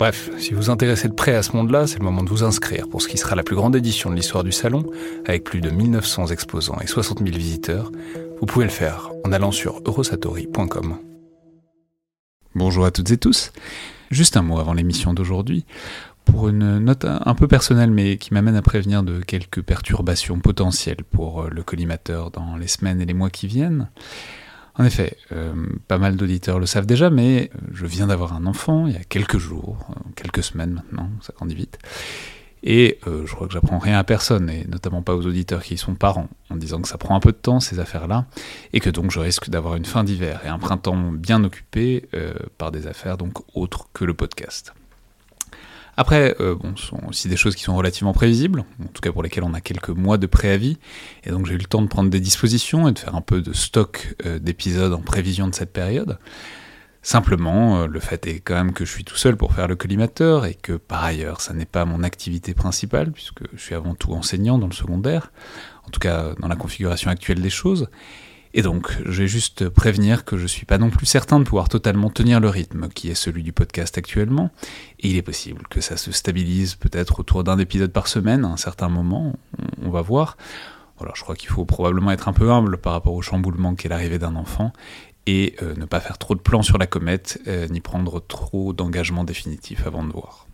Bref, si vous vous intéressez de près à ce monde-là, c'est le moment de vous inscrire pour ce qui sera la plus grande édition de l'histoire du salon, avec plus de 1900 exposants et 60 000 visiteurs, vous pouvez le faire en allant sur eurosatori.com. Bonjour à toutes et tous. Juste un mot avant l'émission d'aujourd'hui. Pour une note un peu personnelle, mais qui m'amène à prévenir de quelques perturbations potentielles pour le collimateur dans les semaines et les mois qui viennent. En effet, euh, pas mal d'auditeurs le savent déjà, mais je viens d'avoir un enfant il y a quelques jours, euh, quelques semaines maintenant, ça grandit vite. Et euh, je crois que j'apprends rien à personne, et notamment pas aux auditeurs qui sont parents, en disant que ça prend un peu de temps ces affaires-là, et que donc je risque d'avoir une fin d'hiver et un printemps bien occupé euh, par des affaires donc autres que le podcast. Après, euh, bon, ce sont aussi des choses qui sont relativement prévisibles, en tout cas pour lesquelles on a quelques mois de préavis, et donc j'ai eu le temps de prendre des dispositions et de faire un peu de stock d'épisodes en prévision de cette période. Simplement, euh, le fait est quand même que je suis tout seul pour faire le collimateur et que par ailleurs, ça n'est pas mon activité principale puisque je suis avant tout enseignant dans le secondaire, en tout cas dans la configuration actuelle des choses. Et donc, je vais juste prévenir que je suis pas non plus certain de pouvoir totalement tenir le rythme qui est celui du podcast actuellement, et il est possible que ça se stabilise peut-être autour d'un épisode par semaine à un certain moment, on va voir. Voilà, je crois qu'il faut probablement être un peu humble par rapport au chamboulement qu'est l'arrivée d'un enfant, et euh, ne pas faire trop de plans sur la comète, euh, ni prendre trop d'engagements définitifs avant de voir.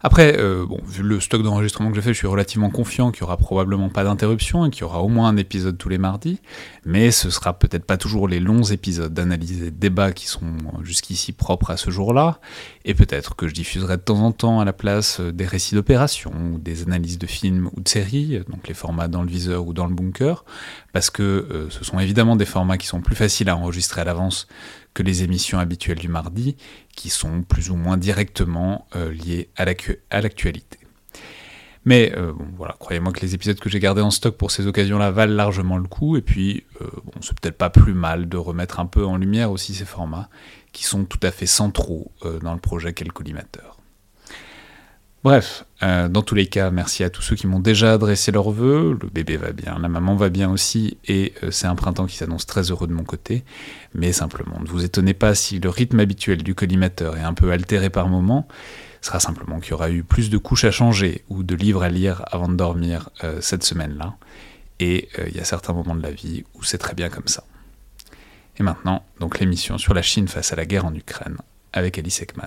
Après, euh, bon, vu le stock d'enregistrement que j'ai fait, je suis relativement confiant qu'il n'y aura probablement pas d'interruption et qu'il y aura au moins un épisode tous les mardis, mais ce sera peut-être pas toujours les longs épisodes d'analyse et de débat qui sont jusqu'ici propres à ce jour-là, et peut-être que je diffuserai de temps en temps à la place des récits d'opération ou des analyses de films ou de séries, donc les formats dans le viseur ou dans le bunker, parce que euh, ce sont évidemment des formats qui sont plus faciles à enregistrer à l'avance que les émissions habituelles du mardi, qui sont plus ou moins directement euh, liées à l'actualité. Mais euh, voilà, croyez-moi que les épisodes que j'ai gardés en stock pour ces occasions-là valent largement le coup, et puis euh, bon, c'est peut-être pas plus mal de remettre un peu en lumière aussi ces formats, qui sont tout à fait centraux dans le projet qu'est le collimateur. Bref, euh, dans tous les cas, merci à tous ceux qui m'ont déjà adressé leurs vœux. Le bébé va bien, la maman va bien aussi, et euh, c'est un printemps qui s'annonce très heureux de mon côté. Mais simplement, ne vous étonnez pas si le rythme habituel du collimateur est un peu altéré par moment. Ce sera simplement qu'il y aura eu plus de couches à changer ou de livres à lire avant de dormir euh, cette semaine-là. Et il y a certains moments de la vie où c'est très bien comme ça. Et maintenant, donc l'émission sur la Chine face à la guerre en Ukraine avec Alice Ekman.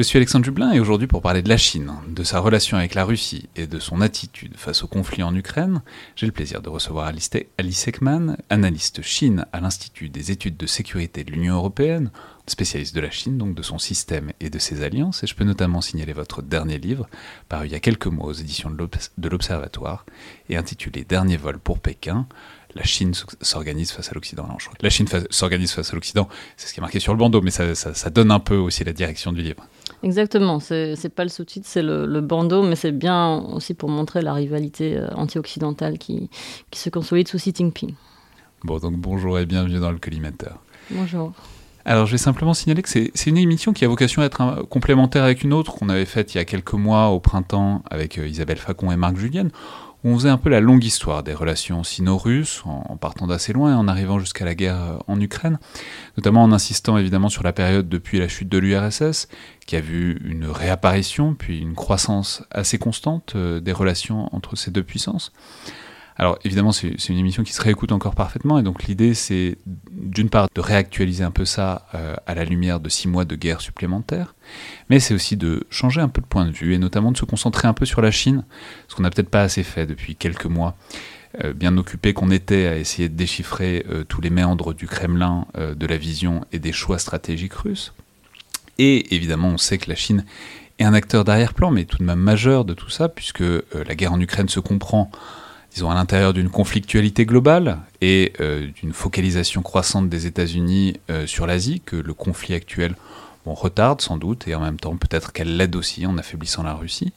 Je suis Alexandre Jublin et aujourd'hui pour parler de la Chine, de sa relation avec la Russie et de son attitude face au conflit en Ukraine, j'ai le plaisir de recevoir Alice Ekman, analyste Chine à l'Institut des études de sécurité de l'Union européenne, spécialiste de la Chine, donc de son système et de ses alliances, et je peux notamment signaler votre dernier livre, paru il y a quelques mois aux éditions de l'Observatoire, et intitulé Dernier vol pour Pékin. La Chine s'organise face à l'Occident. La Chine s'organise face à l'Occident, c'est ce qui est marqué sur le bandeau, mais ça, donne un peu aussi la direction du livre. Exactement, c'est pas le sous-titre, c'est le, bandeau, mais c'est bien aussi pour montrer la rivalité euh, anti-occidentale qui, qui se consolide sous Xi Jinping. Bon, donc bonjour et bienvenue dans le collimateur. Bonjour. Alors, je vais simplement signaler que c'est une émission qui a vocation à être complémentaire avec une autre qu'on avait faite il y a quelques mois au printemps avec euh, Isabelle Facon et Marc Julienne. On faisait un peu la longue histoire des relations sino-russes, en, partant d'assez loin et en arrivant jusqu'à la guerre euh, en Ukraine, notamment en insistant évidemment sur la période depuis la chute de l'URSS, qui a vu une réapparition, puis une croissance assez constante euh, des relations entre ces deux puissances. Alors évidemment, c'est une émission qui se réécoute encore parfaitement, et donc l'idée, c'est d'une part de réactualiser un peu ça euh, à la lumière de six mois de guerre supplémentaire, mais c'est aussi de changer un peu de point de vue, et notamment de se concentrer un peu sur la Chine, ce qu'on n'a peut-être pas assez fait depuis quelques mois. Euh, bien occupé qu'on était à essayer de déchiffrer euh, tous les méandres du Kremlin, de la vision et des choix stratégiques russes. Et évidemment, on sait que la Chine est un acteur d'arrière-plan, mais tout de même majeur de tout ça, puisque la guerre en Ukraine se comprend disons, à l'intérieur d'une conflictualité globale et euh, d'une focalisation croissante des États-Unis euh, sur l'Asie, que le conflit actuel retarde sans doute, et en même temps peut-être qu'elle l'aide aussi en affaiblissant la Russie.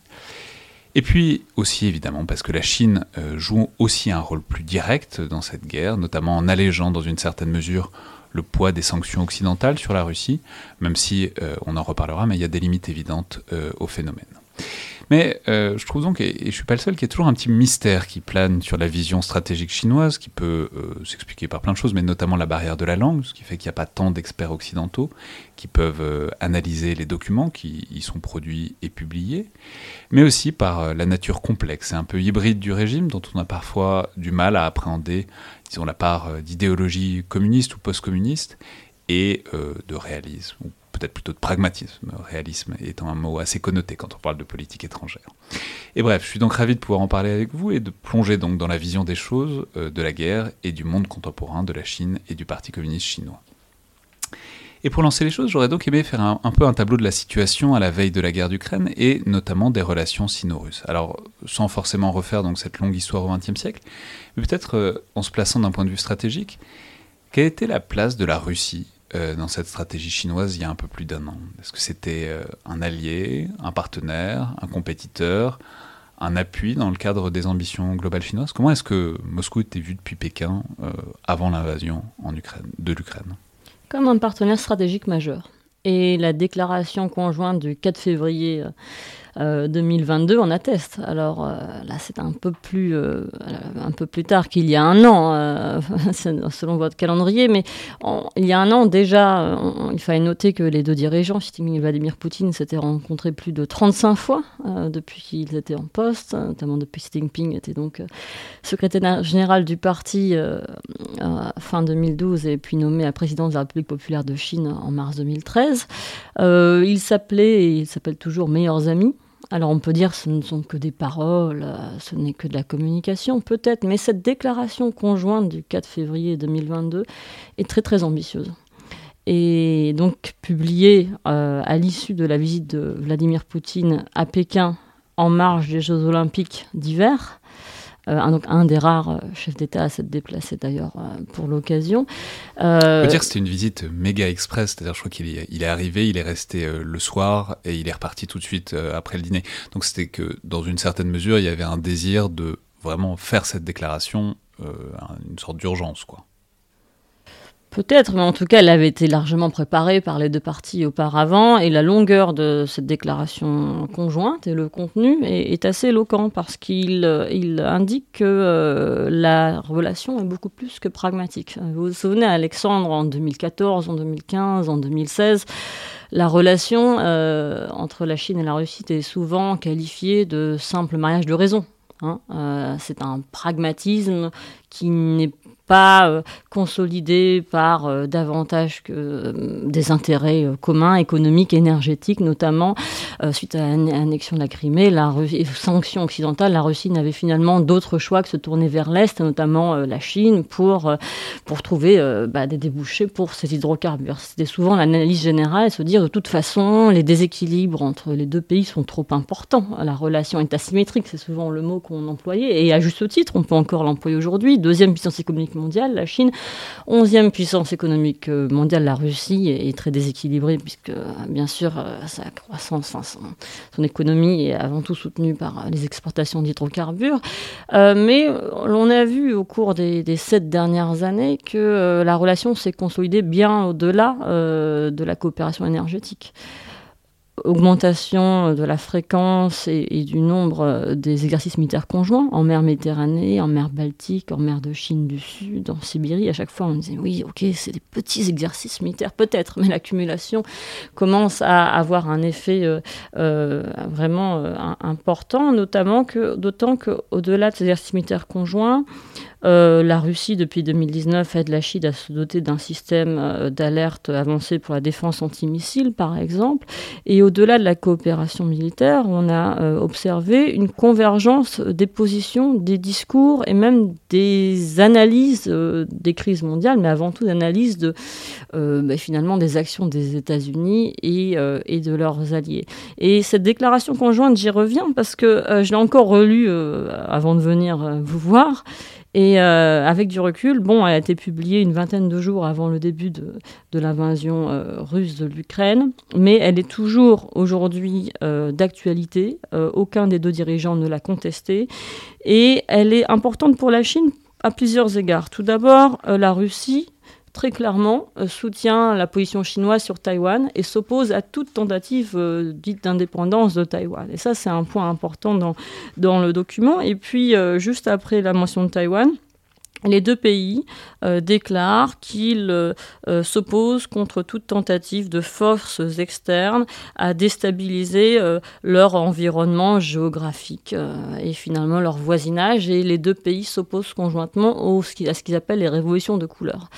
Et puis aussi évidemment parce que la Chine euh, joue aussi un rôle plus direct dans cette guerre, notamment en allégeant dans une certaine mesure le poids des sanctions occidentales sur la Russie, même si on en reparlera, mais il y a des limites évidentes au phénomène. Mais euh, je trouve donc, et, je je suis pas le seul, qu'il y a toujours un petit mystère qui plane sur la vision stratégique chinoise, qui peut euh, s'expliquer par plein de choses, mais notamment la barrière de la langue, ce qui fait qu'il n'y a pas tant d'experts occidentaux qui peuvent euh, analyser les documents qui y sont produits et publiés, mais aussi par la nature complexe. Et un peu hybride du régime, dont on a parfois du mal à appréhender, disons, la part d'idéologie communiste ou post-communiste et de réalisme, plutôt de pragmatisme, réalisme étant un mot assez connoté quand on parle de politique étrangère. Et bref, je suis donc ravi de pouvoir en parler avec vous et de plonger donc dans la vision des choses, euh, de la guerre et du monde contemporain de la Chine et du Parti communiste chinois. Et pour lancer les choses, j'aurais donc aimé faire un, peu un tableau de la situation à la veille de la guerre d'Ukraine et notamment des relations sino-russes. Alors, sans forcément refaire donc cette longue histoire au XXe siècle, mais peut-être euh, en se plaçant d'un point de vue stratégique, quelle était la place de la Russie euh, dans cette stratégie chinoise il y a un peu plus d'un an. Est-ce que c'était euh, un allié, un partenaire, un compétiteur, un appui dans le cadre des ambitions globales chinoises. Comment est-ce que Moscou était vu depuis Pékin euh, avant l'invasion de l'Ukraine? Comme un partenaire stratégique majeur. Et la déclaration conjointe du 4 février 2022 en atteste. Alors euh, là, c'est un peu plus euh, un peu plus tard qu'il y a un an, euh, selon votre calendrier, mais il y a un an déjà, il fallait noter que les deux dirigeants, Xi Jinping et Vladimir Poutine, s'étaient rencontrés plus de 35 fois depuis qu'ils étaient en poste, notamment depuis Xi Jinping était donc secrétaire général du parti fin 2012 et puis nommé à président de la République populaire de Chine en mars 2013. il s'appelait et il s'appelle toujours meilleurs amis. Alors on peut dire que ce ne sont que des paroles, euh, ce n'est que de la communication, peut-être, mais cette déclaration conjointe du 4 février 2022 est très très ambitieuse. Et donc publiée euh, à l'issue de la visite de Vladimir Poutine à Pékin en marge des Jeux olympiques d'hiver, un, donc, un des rares euh, chefs d'État à s'être déplacé d'ailleurs euh, pour l'occasion. On peut dire que c'était une visite méga express, c'est-à-dire je crois qu'il est, est arrivé, il est resté le soir et il est reparti tout de suite après le dîner. Donc c'était que dans une certaine mesure, il y avait un désir de vraiment faire cette déclaration, une sorte d'urgence quoi. Peut-être, mais en tout cas, elle avait été largement préparée par les deux parties auparavant, et la longueur de cette déclaration conjointe et le contenu est, assez éloquent parce qu'il il indique que euh, la relation est beaucoup plus que pragmatique. Vous vous souvenez, Alexandre, en 2014, en 2015, en 2016, la relation euh, entre la Chine et la Russie était souvent qualifiée de simple mariage de raison. Hein. Euh, c'est un pragmatisme qui n'est pas euh, consolidé par euh, davantage que euh, des intérêts communs, économiques, énergétiques, notamment suite à l'annexion de la Crimée, la sanction occidentale, la Russie n'avait finalement d'autres choix que se tourner vers l'Est, notamment la Chine, pour, pour trouver bah, des débouchés pour ces hydrocarbures. C'était souvent l'analyse générale, se dire de toute façon, les déséquilibres entre les deux pays sont trop importants. La relation est asymétrique, c'est souvent le mot qu'on employait, et à juste titre, on peut encore l'employer aujourd'hui. Deuxième puissance économique mondiale, la Chine, onzième puissance économique euh, mondiale, la Russie est très déséquilibrée puisque euh, bien sûr euh, sa croissance, son, économie est avant tout soutenue par les exportations d'hydrocarbures. mais on a vu au cours des, sept dernières années que la relation s'est consolidée bien au-delà de la coopération énergétique. Augmentation de la fréquence et, du nombre euh, des exercices militaires conjoints en mer Méditerranée, en mer Baltique, en mer de Chine du Sud, en Sibérie. À chaque fois, on disait oui, ok, c'est des petits exercices militaires, peut-être, mais l'accumulation commence à avoir un effet euh, euh, vraiment important, notamment que, d'autant qu'au-delà de ces exercices militaires conjoints, euh, la Russie, depuis 2019, aide la Chine à se doter d'un système euh, d'alerte avancé pour la défense antimissile, par exemple. Et au-delà de la coopération militaire, on a euh, observé une convergence des positions, des discours et même des analyses des crises mondiales, mais avant tout d'analyse de bah, finalement des actions des États-Unis et, et, de leurs alliés. Et cette déclaration conjointe, j'y reviens parce que je l'ai encore relue avant de venir vous voir. Et euh, avec du recul, bon, elle a été publiée une vingtaine de jours avant le début de, l'invasion euh, russe de l'Ukraine, mais elle est toujours aujourd'hui euh, d'actualité. aucun des deux dirigeants ne l'a contestée. Et elle est importante pour la Chine à plusieurs égards. Tout d'abord, la Russie très clairement euh, soutient la position chinoise sur Taïwan et s'oppose à toute tentative euh, dite d'indépendance de Taïwan. Et ça, c'est un point important dans, le document. Et puis, euh, juste après la mention de Taïwan, les deux pays déclarent qu'ils s'opposent contre toute tentative de forces externes à déstabiliser leur environnement géographique et finalement leur voisinage. Et les deux pays s'opposent conjointement à ce qu'ils appellent les révolutions de couleur.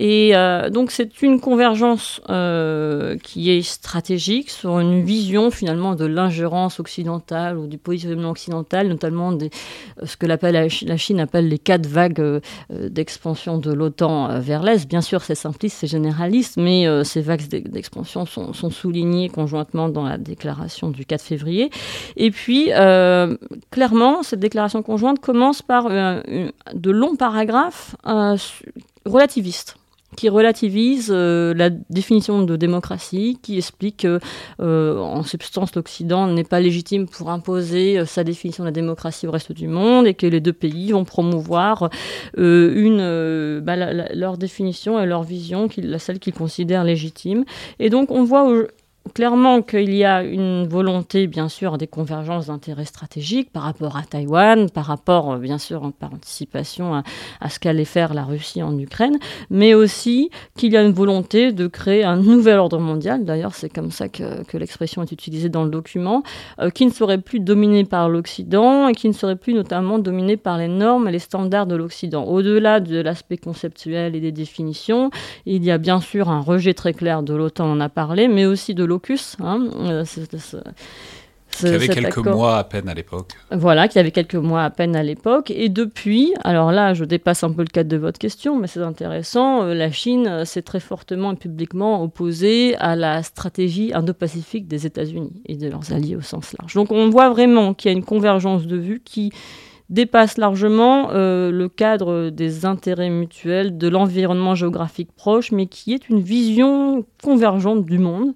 Et euh, donc c'est une convergence euh, qui est stratégique sur une vision finalement de l'ingérence occidentale ou du positionnement occidental, notamment des, euh, ce que la, Chine appelle les quatre vagues d'expansion de l'OTAN vers l'Est. Bien sûr c'est simpliste, c'est généraliste, mais ces vagues d'expansion sont, sont, soulignées conjointement dans la déclaration du 4 février. Et puis clairement cette déclaration conjointe commence par de longs paragraphes relativistes qui relativise euh, la définition de démocratie, qui explique que, euh, en substance, l'Occident n'est pas légitime pour imposer euh, sa définition de la démocratie au reste du monde et que les deux pays vont promouvoir une, bah, leur définition et leur vision, la celle qu'ils considèrent légitime. Et donc, on voit clairement qu'il y a une volonté, bien sûr, des convergences d'intérêts stratégiques par rapport à Taïwan, par rapport, euh, bien sûr, par anticipation à, ce qu'allait faire la Russie en Ukraine, mais aussi qu'il y a une volonté de créer un nouvel ordre mondial, d'ailleurs c'est comme ça que, l'expression est utilisée dans le document, euh, qui ne serait plus dominé par l'Occident et qui ne serait plus notamment dominé par les normes et les standards de l'Occident. Au-delà de l'aspect conceptuel et des définitions, il y a bien sûr un rejet très clair de l'OTAN, on en a parlé, mais aussi de Hein, euh, qui avait quelques mois à peine à l'époque. Voilà, qui avait quelques mois à peine à l'époque. Et depuis, alors là, je dépasse un peu le cadre de votre question, mais c'est intéressant, euh, la Chine euh, s'est très fortement et publiquement opposée à la stratégie indo-pacifique des États-Unis et de leurs alliés au sens large. Donc on voit vraiment qu'il y a une convergence de vues qui dépasse largement le cadre des intérêts mutuels, de l'environnement géographique proche, mais qui est une vision convergente du monde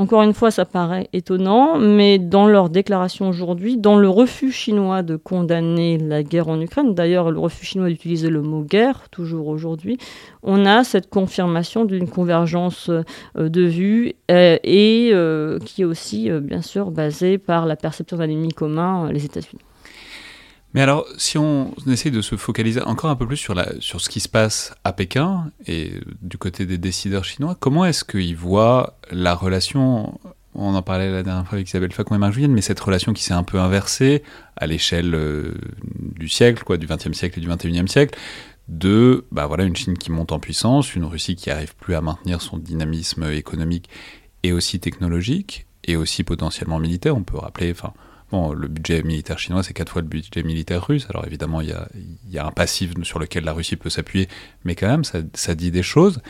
encore une fois, ça paraît étonnant, mais dans leur déclaration aujourd'hui, dans le refus chinois de condamner la guerre en Ukraine, d'ailleurs le refus chinois d'utiliser le mot guerre, toujours aujourd'hui, on a cette confirmation d'une convergence euh, de vues euh, et euh, qui est aussi, bien sûr, basée par la perception d'un ennemi commun, les États-Unis. Mais alors, si on essaye de se focaliser encore un peu plus sur, sur ce qui se passe à Pékin et du côté des décideurs chinois, comment est-ce qu'ils voient la relation on en parlait la dernière fois avec Isabelle Facon et Marc mais cette relation qui s'est un peu inversée à l'échelle euh, du siècle, quoi, du XXe siècle et du XXIe siècle, de bah voilà, une Chine qui monte en puissance, une Russie qui n'arrive plus à maintenir son dynamisme économique et aussi technologique, et aussi potentiellement militaire. On peut rappeler, enfin, Le budget militaire chinois, c'est quatre fois le budget militaire russe. Alors évidemment, il y a, un passif sur lequel la Russie peut s'appuyer, mais quand même, ça, dit des choses.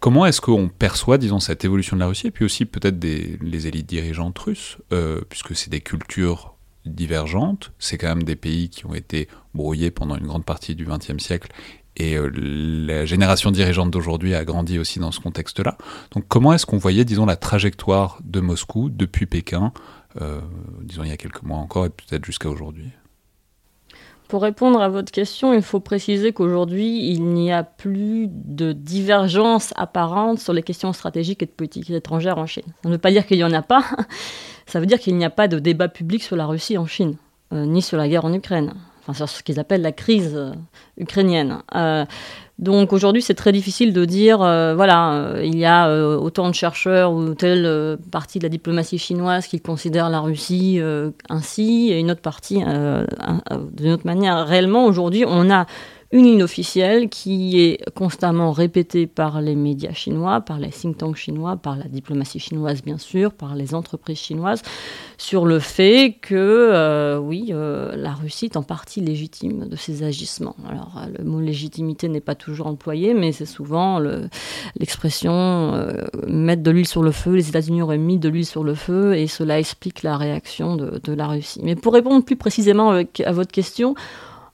Comment est-ce qu'on perçoit, disons, cette évolution de la Russie, et puis aussi peut-être les élites dirigeantes russes, euh, puisque c'est des cultures divergentes, c'est quand même des pays qui ont été brouillés pendant une grande partie du XXe siècle, et euh, la génération dirigeante d'aujourd'hui a grandi aussi dans ce contexte-là. Donc comment est-ce qu'on voyait, disons, la trajectoire de Moscou depuis Pékin disons il y a quelques mois encore et peut-être jusqu'à aujourd'hui Pour répondre à votre question, il faut préciser qu'aujourd'hui, il n'y a plus de divergence apparente sur les questions stratégiques et de politique étrangère en Chine. Ça ne veut pas dire qu'il n'y en a pas, ça veut dire qu'il n'y a pas de débat public sur la Russie en Chine, euh, ni sur la guerre en Ukraine, enfin sur ce qu'ils appellent la crise euh, ukrainienne. Euh, donc aujourd'hui, c'est très difficile de dire, euh, voilà, euh, il y a euh, autant de chercheurs ou telle partie de la diplomatie chinoise qui considère la Russie ainsi, et une autre partie d'une autre manière. Réellement, aujourd'hui, on a une ligne officielle qui est constamment répétée par les médias chinois, par les think tanks chinois, par la diplomatie chinoise bien sûr, par les entreprises chinoises, sur le fait que euh, oui, euh, la Russie est en partie légitime de ses agissements. Alors euh, le mot légitimité n'est pas toujours employé, mais c'est souvent l'expression mettre de l'huile sur le feu. Les États-Unis auraient mis de l'huile sur le feu et cela explique la réaction de, de la Russie. Mais pour répondre plus précisément à votre question,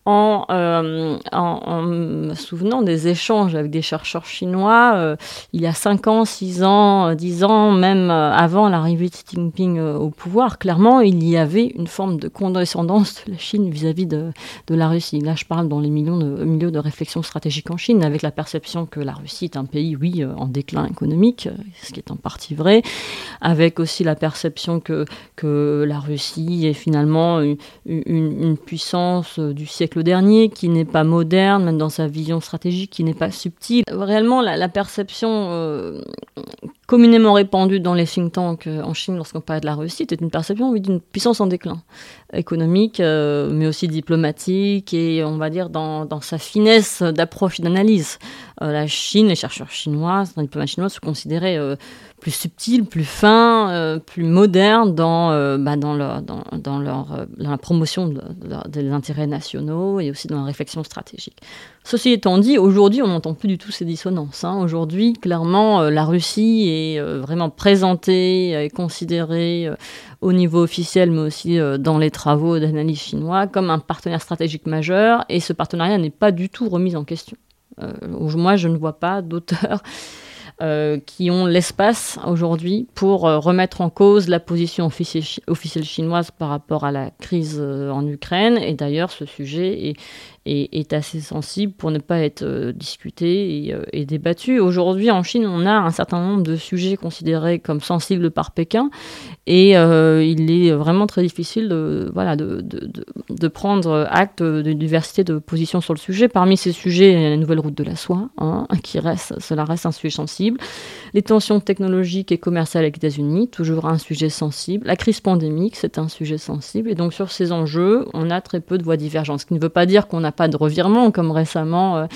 euh, en, me souvenant des échanges avec des chercheurs chinois euh, il y a 5 ans, 6 ans, 10 ans, même euh, avant l'arrivée de Xi Jinping au pouvoir, clairement, il y avait une forme de condescendance de la Chine vis-à-vis de, de, la Russie. Là, je parle dans les millions de, milieux de réflexion stratégique en Chine, avec la perception que la Russie est un pays, oui, en déclin économique, ce qui est en partie vrai, avec aussi la perception que, que la Russie est finalement une puissance du siècle le dernier, qui n'est pas moderne, même dans sa vision stratégique, qui n'est pas subtile. Réellement, la, perception euh, communément répandue dans les think tanks euh, en Chine lorsqu'on parle de la Russie était une perception d'une puissance en déclin, économique, euh, mais aussi diplomatique, et on va dire dans, sa finesse d'approche et d'analyse. la Chine, les chercheurs chinois, dans la diplomatie chinoise, se considéraient plus subtil, plus fin, euh, plus moderne dans, euh, bah, dans, leur, dans, dans, leur, euh, la promotion de, des intérêts nationaux et aussi dans la réflexion stratégique. Ceci étant dit, aujourd'hui, on n'entend plus du tout ces dissonances. Hein. Aujourd'hui, clairement, la Russie est vraiment présentée et considérée au niveau officiel, mais aussi dans les travaux d'analyse chinois, comme un partenaire stratégique majeur, et ce partenariat n'est pas du tout remis en question. moi, je ne vois pas d'auteur euh, qui ont l'espace aujourd'hui pour euh, remettre en cause la position officielle, chinoise par rapport à la crise euh, en Ukraine. Et d'ailleurs, ce sujet est, est, assez sensible pour ne pas être euh, discuté et, euh, et débattu. Aujourd'hui, en Chine, on a un certain nombre de sujets considérés comme sensibles par Pékin et euh, il est vraiment très difficile de, voilà, de, de, prendre acte de diversité de positions sur le sujet. Parmi ces sujets, la nouvelle route de la soie, hein, qui reste, cela reste un sujet sensible. Les tensions technologiques et commerciales avec les États-Unis, toujours un sujet sensible. La crise pandémique, c'est un sujet sensible. Et donc sur ces enjeux, on a très peu de voix divergentes. Ce qui ne veut pas dire qu'on n'a pas de revirement, comme récemment euh,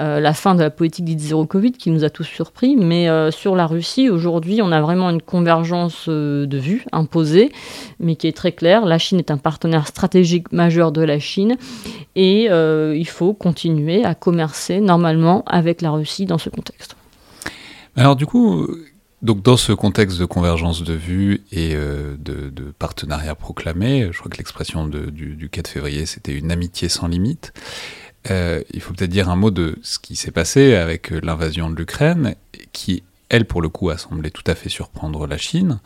euh, la fin de la politique dite zéro Covid qui nous a tous surpris. Mais euh, sur la Russie, aujourd'hui, on a vraiment une convergence de vues imposée, mais qui est très claire. La Chine est un partenaire stratégique majeur de la Chine et il faut continuer à commercer normalement avec la Russie dans ce contexte. Alors du coup, dans ce contexte de convergence de vues et euh, de, partenariat proclamé, je crois que l'expression du, du, 4 février, c'était une amitié sans limite. Euh, il faut peut-être dire un mot de ce qui s'est passé avec euh, l'invasion de l'Ukraine, qui, elle, pour le coup, a semblé tout à fait surprendre la Chine.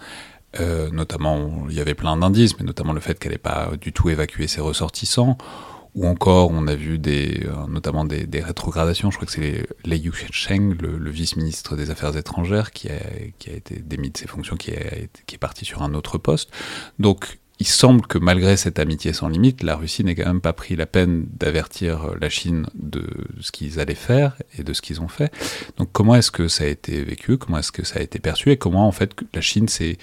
Notamment, il y avait plein d'indices, mais notamment le fait qu'elle n'ait pas du tout évacué ses ressortissants ou encore on a vu euh, notamment des, rétrogradations. Je crois que c'est Lei Yusheng, le, le vice-ministre des Affaires étrangères, qui a, été démis de ses fonctions, qui, est parti sur un autre poste. Donc il semble que malgré cette amitié sans limite, la Russie n'ait quand même pas pris la peine d'avertir la Chine de ce qu'ils allaient faire et de ce qu'ils ont fait. Donc comment est-ce que ça a été vécu? Comment est-ce que ça a été perçu? Et comment en fait la Chine s'est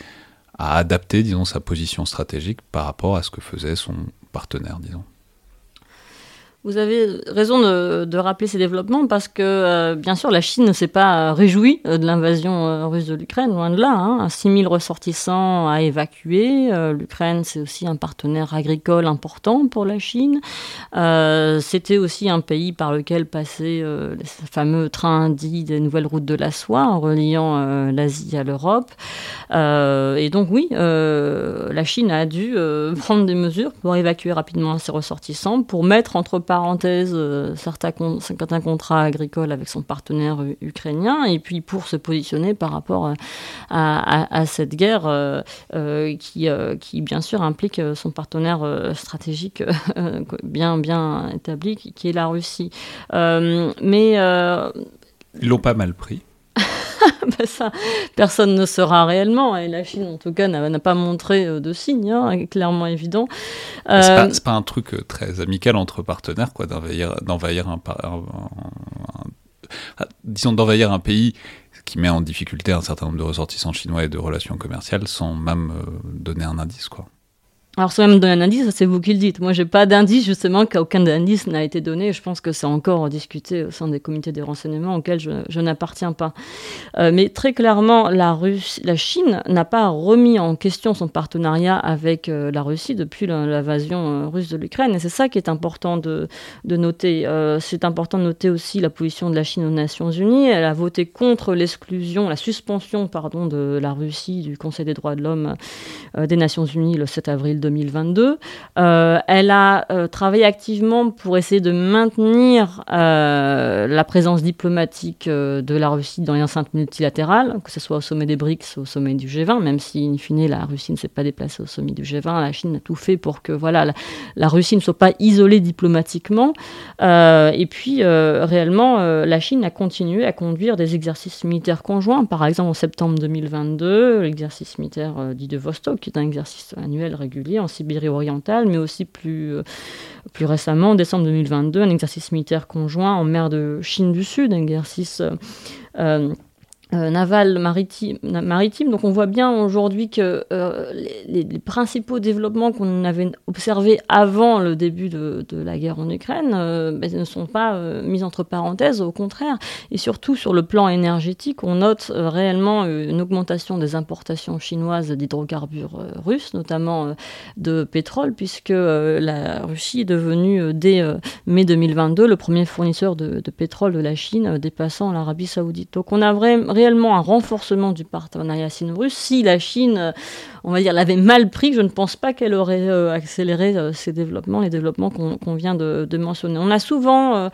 adapté, disons, sa position stratégique par rapport à ce que faisait son partenaire, disons? Vous avez raison de, rappeler ces développements parce que, euh, bien sûr, la Chine ne s'est pas réjouie euh, de l'invasion euh, russe de l'Ukraine, loin de là. Hein. 6 000 ressortissants à évacuer. L'Ukraine, c'est aussi un partenaire agricole important pour la Chine. C'était aussi un pays par lequel passait le fameux train dit des nouvelles routes de la soie en reliant l'Asie à l'Europe. et donc, oui, la Chine a dû prendre des mesures pour évacuer rapidement ses ressortissants, pour mettre entre parenthèses certains, certains contrats agricoles avec son partenaire ukrainien, et puis pour se positionner par rapport à, cette guerre qui, qui, bien sûr, implique son partenaire stratégique bien, bien établi, qui, est la Russie. mais. Ils l'ont pas mal pris. Ben ça, personne ne saura réellement. Et la Chine, en tout cas, n'a pas montré euh, de signes, hein, clairement évident. Euh... C'est pas, pas, un truc euh, très amical entre partenaires, quoi, d'envahir, d'envahir un, disons d'envahir un pays qui met en difficulté un certain nombre de ressortissants chinois et de relations commerciales sans même euh, donner un indice, quoi. Alors, sans même donner un indice, c'est vous qui le dites. Moi, j'ai pas d'indice, justement, qu'aucun indice n'a été donné. Je pense que c'est encore discuté au sein des comités de renseignement auxquels je, n'appartiens pas. Euh, mais très clairement, la, Russie, la Chine n'a pas remis en question son partenariat avec euh, la Russie depuis l'invasion euh, russe de l'Ukraine. Et c'est ça qui est important de, de noter. c'est important de noter aussi la position de la Chine aux Nations Unies. Elle a voté contre l'exclusion, la suspension, pardon, de la Russie du Conseil des droits de l'homme des Nations Unies le 7 avril 2022. Euh, elle a euh, travaillé activement pour essayer de maintenir euh, la présence diplomatique de la Russie dans les enceintes multilatérales, que ce soit au sommet des BRICS, au sommet du G20, même si, in fine, la Russie ne s'est pas déplacée au sommet du G20. La Chine a tout fait pour que voilà, la, Russie ne soit pas isolée diplomatiquement. et puis, réellement, la Chine a continué à conduire des exercices militaires conjoints. Par exemple, en septembre 2022, l'exercice militaire dit de Vostok, qui est un exercice annuel régulier en Sibérie orientale, mais aussi plus, euh, récemment, en décembre 2022, un exercice militaire conjoint en mer de Chine du Sud, un exercice euh, euh, naval maritime, maritime. Donc on voit bien aujourd'hui que euh, les, principaux développements qu'on avait observés avant le début de, la guerre en Ukraine euh, ben, ne sont pas mis entre parenthèses, au contraire. Et surtout sur le plan énergétique, on note réellement une augmentation des importations chinoises d'hydrocarbures russes, notamment de pétrole, puisque la Russie est devenue dès mai 2022 le premier fournisseur de, de pétrole de la Chine, dépassant l'Arabie saoudite. Donc on a vraiment réellement un renforcement du partenariat sino-russe. Si la Chine, euh, on va dire, l'avait mal pris, je ne pense pas qu'elle aurait euh, accéléré euh, ces développements, les développements qu'on vient de, mentionner. On a souvent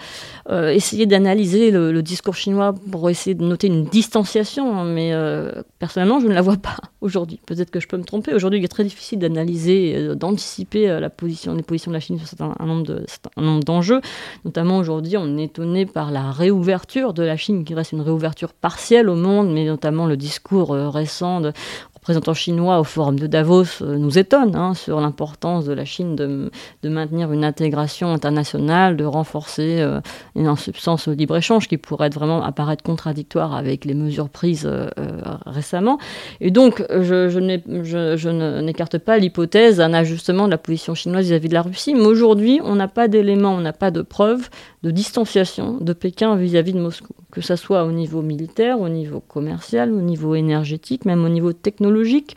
essayé d'analyser le, discours chinois pour essayer de noter une distanciation, hein, mais personnellement, je ne la vois pas aujourd'hui. Peut-être que je peux me tromper. Aujourd'hui, il est très difficile d'analyser, d'anticiper la position, les positions de la Chine sur un, nombre d'enjeux. Notamment aujourd'hui, on est étonné par la réouverture de la Chine, qui reste une réouverture partielle au monde, mais notamment le discours euh, récent de représentant chinois au forum de Davos euh, nous étonne hein, sur l'importance de la Chine de, maintenir une intégration internationale, de renforcer euh, une substance au libre-échange qui pourrait vraiment apparaître contradictoire avec les mesures prises euh, récemment. Et donc, je, n'écarte pas l'hypothèse d'un ajustement de la position chinoise vis-à-vis de la Russie, mais aujourd'hui, on n'a pas d'éléments, on n'a pas de preuves de distanciation de Pékin vis-à-vis -vis de Moscou, que ce soit au niveau militaire, au niveau commercial, au niveau énergétique, même au niveau technologique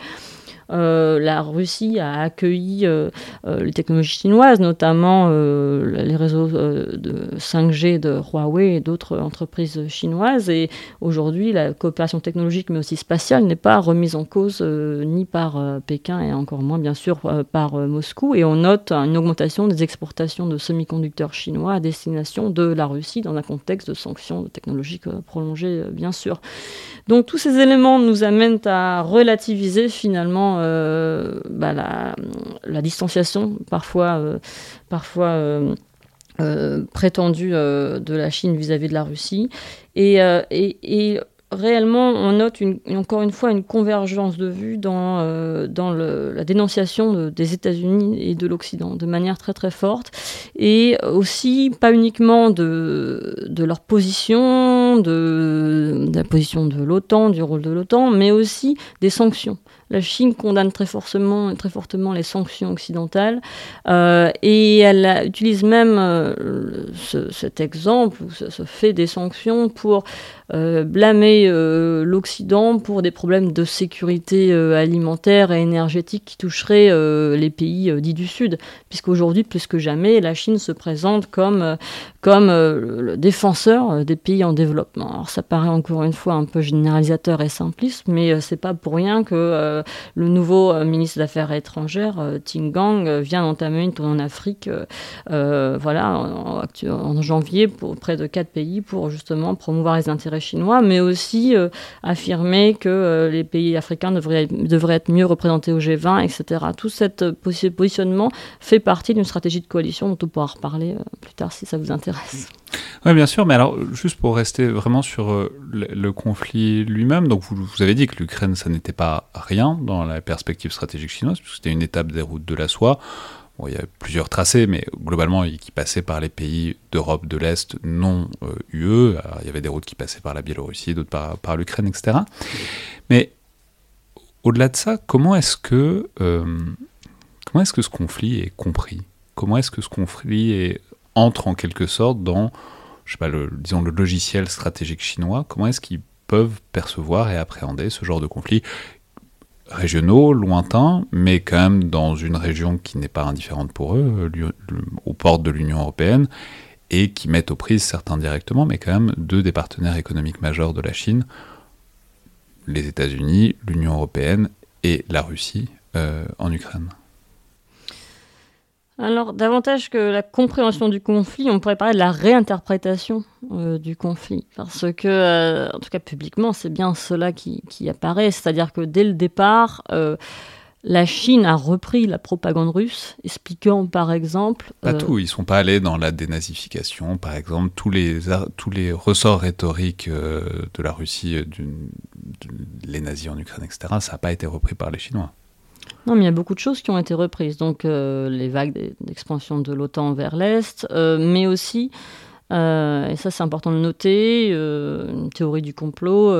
la Russie a accueilli euh, euh, les technologies chinoises, notamment les réseaux de 5G de Huawei et d'autres entreprises chinoises. Et aujourd'hui, la coopération technologique, mais aussi spatiale, n'est pas remise en cause ni par Pékin et encore moins, bien sûr, par Moscou. Et on note une augmentation des exportations de semi-conducteurs chinois à destination de la Russie dans un contexte de sanctions technologiques prolongées, bien sûr. Donc tous ces éléments nous amènent à relativiser finalement euh, bah, la, distanciation parfois, euh, parfois euh, prétendue de la Chine vis-à-vis de la Russie. Et, réellement, on note encore une fois une convergence de vues dans, dans la dénonciation des États-Unis et de l'Occident de manière très très forte. Et aussi, pas uniquement de, leur position, de la position de l'OTAN, du rôle de l'OTAN, mais aussi des sanctions. La Chine condamne très fortement, très fortement les sanctions occidentales euh, et elle utilise même euh, cet exemple, ce, fait des sanctions pour euh, blâmer l'Occident pour des problèmes de sécurité alimentaire et énergétique qui toucheraient les pays dits du Sud, puisqu'aujourd'hui, plus que jamais, la Chine se présente comme, comme le défenseur des pays en développement. Alors ça paraît encore une fois un peu généralisateur et simpliste, mais c'est pas pour rien que le nouveau ministre des Affaires étrangères, Ting Gang, vient d'entamer une tournée en Afrique, voilà, en, janvier, pour près de quatre pays, pour justement promouvoir les intérêts chinois, mais aussi affirmer que les pays africains devraient, être mieux représentés au G20, etc. Tout cet positionnement fait partie d'une stratégie de coalition dont on pourra reparler plus tard si ça vous intéresse. Oui, bien sûr, mais alors, juste pour rester vraiment sur euh, le, conflit lui-même, donc vous, avez dit que l'Ukraine, ça n'était pas rien dans la perspective stratégique chinoise, puisque c'était une étape des routes de la soie. Bon, il y a plusieurs tracés, mais globalement, qui passaient par les pays d'Europe de l'Est non UE. Euh, il y avait des routes qui passaient par la Biélorussie, d'autres par, l'Ukraine, etc. Mais au-delà de ça, comment est-ce que, euh, est-ce que ce conflit est compris? Comment est-ce que ce conflit entre en quelque sorte dans, je sais pas, le, disons le logiciel stratégique chinois? Comment est-ce qu'ils peuvent percevoir et appréhender ce genre de conflits régionaux, lointains, mais quand même dans une région qui n'est pas indifférente pour eux, aux portes de l'Union européenne, et qui mettent aux prises certains directement, mais quand même deux des partenaires économiques majeurs de la Chine, les États-Unis, l'Union européenne et la Russie euh, en Ukraine. Alors, davantage que la compréhension du conflit, on pourrait parler de la réinterprétation euh, du conflit. Parce que, euh, en tout cas publiquement, c'est bien cela qui, apparaît. C'est-à-dire que dès le départ, euh, la Chine a repris la propagande russe, expliquant par exemple... Pas tout, ils ne sont pas allés dans la dénazification, par exemple. Tous les, tous les ressorts rhétoriques de la Russie, les nazis en Ukraine, etc., ça n'a pas été repris par les Chinois. Non, mais il y a beaucoup de choses qui ont été reprises. Donc, euh, les vagues d'expansion de l'OTAN vers l'Est, euh, mais aussi, euh, et ça c'est important de noter, une théorie du complot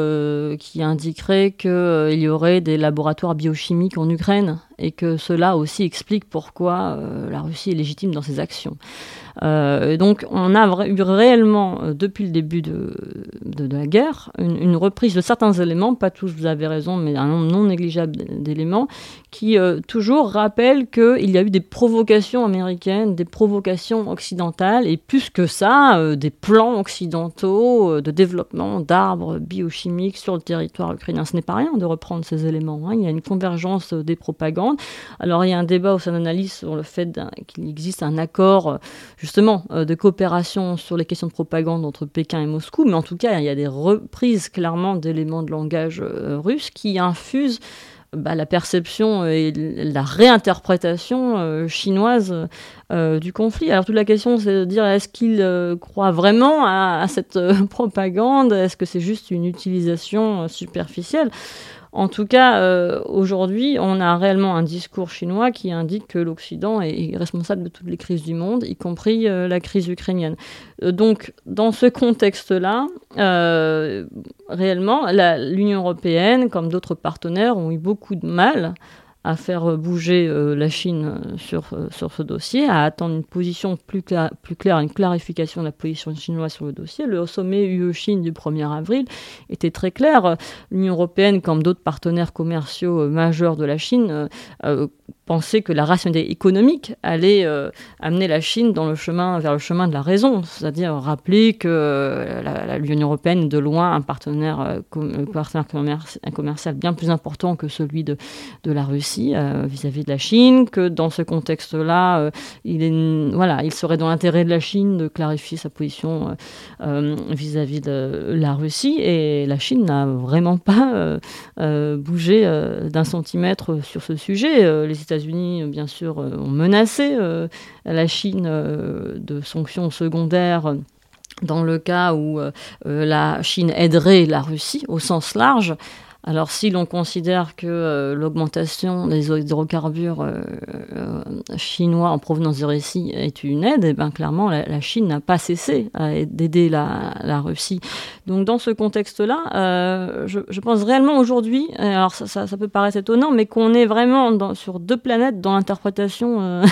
qui indiquerait qu'il y aurait des laboratoires biochimiques en Ukraine et que cela aussi explique pourquoi la Russie est légitime dans ses actions. Euh, donc on a eu réellement, euh, depuis le début de, la guerre, une, reprise de certains éléments, pas tous, vous avez raison, mais un nombre non négligeable d'éléments, qui euh, toujours rappellent qu'il y a eu des provocations américaines, des provocations occidentales, et plus que ça, des plans occidentaux de développement d'arbres biochimiques sur le territoire ukrainien. Ce n'est pas rien de reprendre ces éléments. Hein. Il y a une convergence des propagandes. Alors il y a un débat au sein d'analyse sur le fait qu'il existe un accord justement euh, de coopération sur les questions de propagande entre Pékin et Moscou, mais en tout cas, il y a des reprises clairement d'éléments de langage euh, russe qui infusent bah, la perception et la réinterprétation euh, chinoise du conflit. Alors toute la question, c'est de dire est-ce qu'ils croient vraiment à cette propagande? Est-ce que c'est juste une utilisation superficielle? En tout cas, euh, aujourd'hui, on a réellement un discours chinois qui indique que l'Occident est responsable de toutes les crises du monde, y compris euh, la crise ukrainienne. Euh, donc, dans ce contexte-là, réellement, l'Union européenne, comme d'autres partenaires, ont eu beaucoup de mal à faire bouger euh, la Chine euh, sur, euh, sur ce dossier, à attendre une position plus, plus claire, une clarification de la position chinoise sur le dossier. Le sommet UE-Chine du 1er avril était très clair. L'Union européenne, comme d'autres partenaires commerciaux majeurs de la Chine, pensait que la rationalité économique allait amener la Chine dans le chemin, vers le chemin de la raison, c'est-à-dire rappeler que l'Union européenne est de loin un partenaire, partenaire commercial bien plus important que celui de, la Russie euh, vis-à-vis de la Chine, que dans ce contexte-là, euh, il, voilà, il serait dans l'intérêt de la Chine de clarifier sa position euh, vis-à-vis de la Russie. Et la Chine n'a vraiment pas bougé d'un centimètre sur ce sujet. États-Unis, bien sûr, ont menacé la Chine de sanctions secondaires dans le cas où la Chine aiderait la Russie au sens large. Alors si l'on considère que euh, l'augmentation des hydrocarbures euh, euh, chinois en provenance de Russie est une aide, et eh ben clairement la, Chine n'a pas cessé d'aider la, Russie. Donc dans ce contexte-là, je, pense réellement aujourd'hui, alors ça, peut paraître étonnant, mais qu'on est vraiment sur deux planètes dans l'interprétation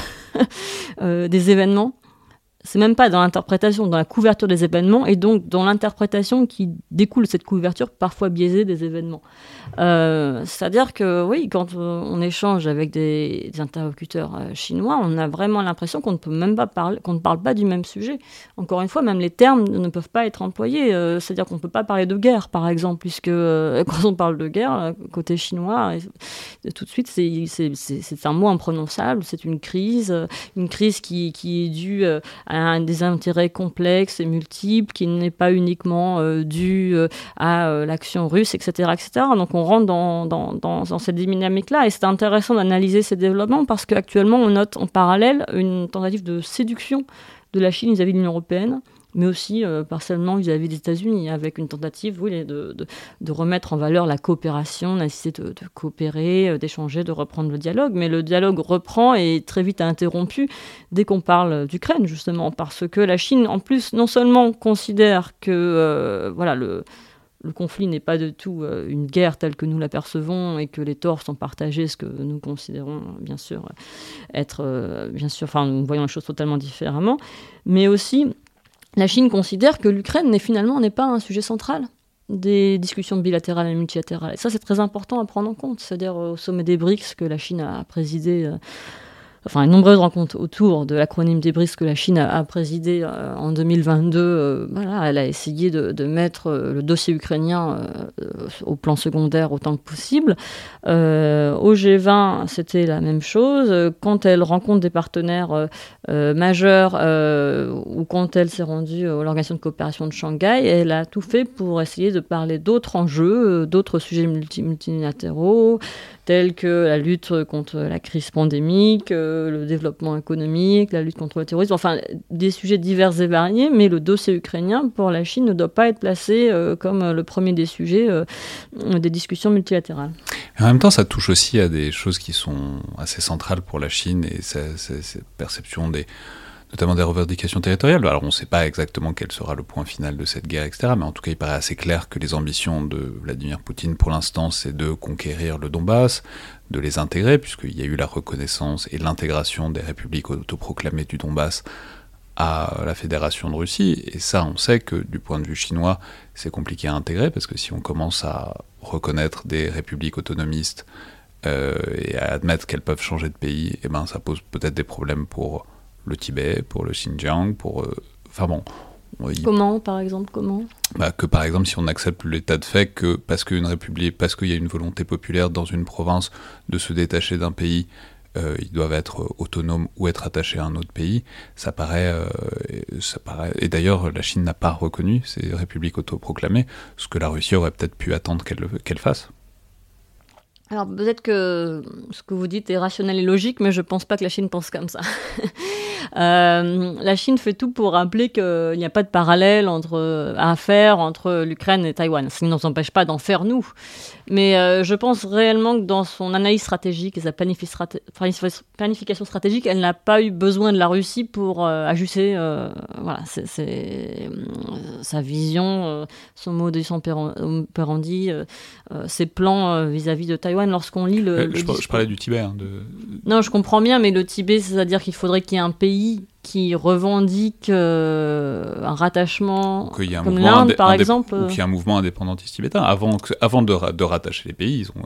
des événements c'est même pas dans l'interprétation, dans la couverture des événements, et donc dans l'interprétation qui découle cette couverture parfois biaisée des événements. Euh, c'est-à-dire que oui, quand on échange avec des, interlocuteurs euh, chinois, on a vraiment l'impression qu'on ne peut même pas parler, qu'on ne parle pas du même sujet. Encore une fois, même les termes ne peuvent pas être employés. Euh, c'est-à-dire qu'on ne peut pas parler de guerre, par exemple, puisque quand on parle de guerre, côté chinois, tout de suite, c'est un mot imprononçable, c'est une crise, une crise qui, qui est due à des intérêts complexes et multiples, qui n'est pas uniquement due à l'action russe, etc.. Donc on rentre dans, cette dynamique-là. Et c'est intéressant d'analyser ces développements parce qu'actuellement, on note en parallèle une tentative de séduction de la Chine vis-à-vis de l'Union européenne mais aussi euh, partiellement vis-à-vis des États-Unis, avec une tentative de, de, de, remettre en valeur la coopération, nécessité de, de coopérer, euh, d'échanger, de reprendre le dialogue. Mais le dialogue reprend et très vite interrompu dès qu'on parle d'Ukraine, justement, parce que la Chine, en plus, non seulement considère que euh, voilà, le, le conflit n'est pas du tout une guerre telle que nous l'apercevons et que les torts sont partagés, ce que nous considérons bien sûr être, bien sûr, enfin nous voyons les choses totalement différemment, mais aussi la Chine considère que l'Ukraine n'est finalement pas un sujet central des discussions bilatérales et multilatérales. Et ça, c'est très important à prendre en compte. C'est-à-dire au sommet des BRICS que la Chine a présidé euh, enfin, nombreuses rencontres autour de l'acronyme des BRICS que la Chine a, présidé euh, en 2022. Euh, voilà, elle a essayé de, mettre euh, le dossier ukrainien au plan secondaire autant que possible. au G20, c'était la même chose. Quand elle rencontre des partenaires majeurs ou quand elle s'est rendue à l'Organisation de coopération de Shanghai, elle a tout fait pour essayer de parler d'autres enjeux, d'autres sujets multilatéraux, tels que la lutte contre la crise pandémique, euh, le développement économique, la lutte contre le terrorisme, enfin des sujets divers et variés, mais le dossier ukrainien pour la Chine ne doit pas être placé euh, comme le premier des sujets euh, des discussions multilatérales. en même temps, ça touche aussi à des choses qui sont assez centrales pour la Chine et cette perception des notamment des revendications territoriales. Alors on ne sait pas exactement quel sera le point final de cette guerre, etc. Mais en tout cas, il paraît assez clair que les ambitions de Vladimir Poutine pour l'instant, c'est de conquérir le Donbass, de les intégrer, puisqu'il y a eu la reconnaissance et l'intégration des républiques autoproclamées du Donbass à la Fédération de Russie. Et ça, on sait que du point de vue chinois, c'est compliqué à intégrer, parce que si on commence à reconnaître des républiques autonomistes euh, et à admettre qu'elles peuvent changer de pays, eh ben, ça pose peut-être des problèmes pour le Tibet, pour le Xinjiang, pour... Euh, enfin bon... Comment, par exemple, comment? Bah, Que par exemple, si on accepte l'état de fait que parce qu'une république, parce qu'il y a une volonté populaire dans une province de se détacher d'un pays, euh, ils doivent être autonomes ou être attachés à un autre pays, ça paraît, euh, ça paraît. Et d'ailleurs, la Chine n'a pas reconnu ces républiques autoproclamées, ce que la Russie aurait peut-être pu attendre qu'elle qu'elle fasse. Alors peut-être que ce que vous dites est rationnel et logique, mais je ne pense pas que la Chine pense comme ça. euh, la Chine fait tout pour rappeler qu'il n'y a pas de parallèle entre, à faire entre l'Ukraine et Taïwan. Ça ne nous empêche pas d'en faire nous. Mais euh, je pense réellement que dans son analyse stratégique et sa planification stratégique, elle n'a pas eu besoin de la Russie pour euh, ajuster euh, sa vision, son mot de son operandi, ses plans vis-à-vis de Taïwan lorsqu'on lit le. je, parlais du Tibet. Hein, de... Non, je comprends bien, mais le Tibet, c'est-à-dire qu'il faudrait qu'il y ait un pays qui revendique euh, un rattachement comme l'Inde, par exemple. Ou qu'il y a un mouvement indépendantiste tibétain. Avant, avant de, de rattacher les pays, ils ont,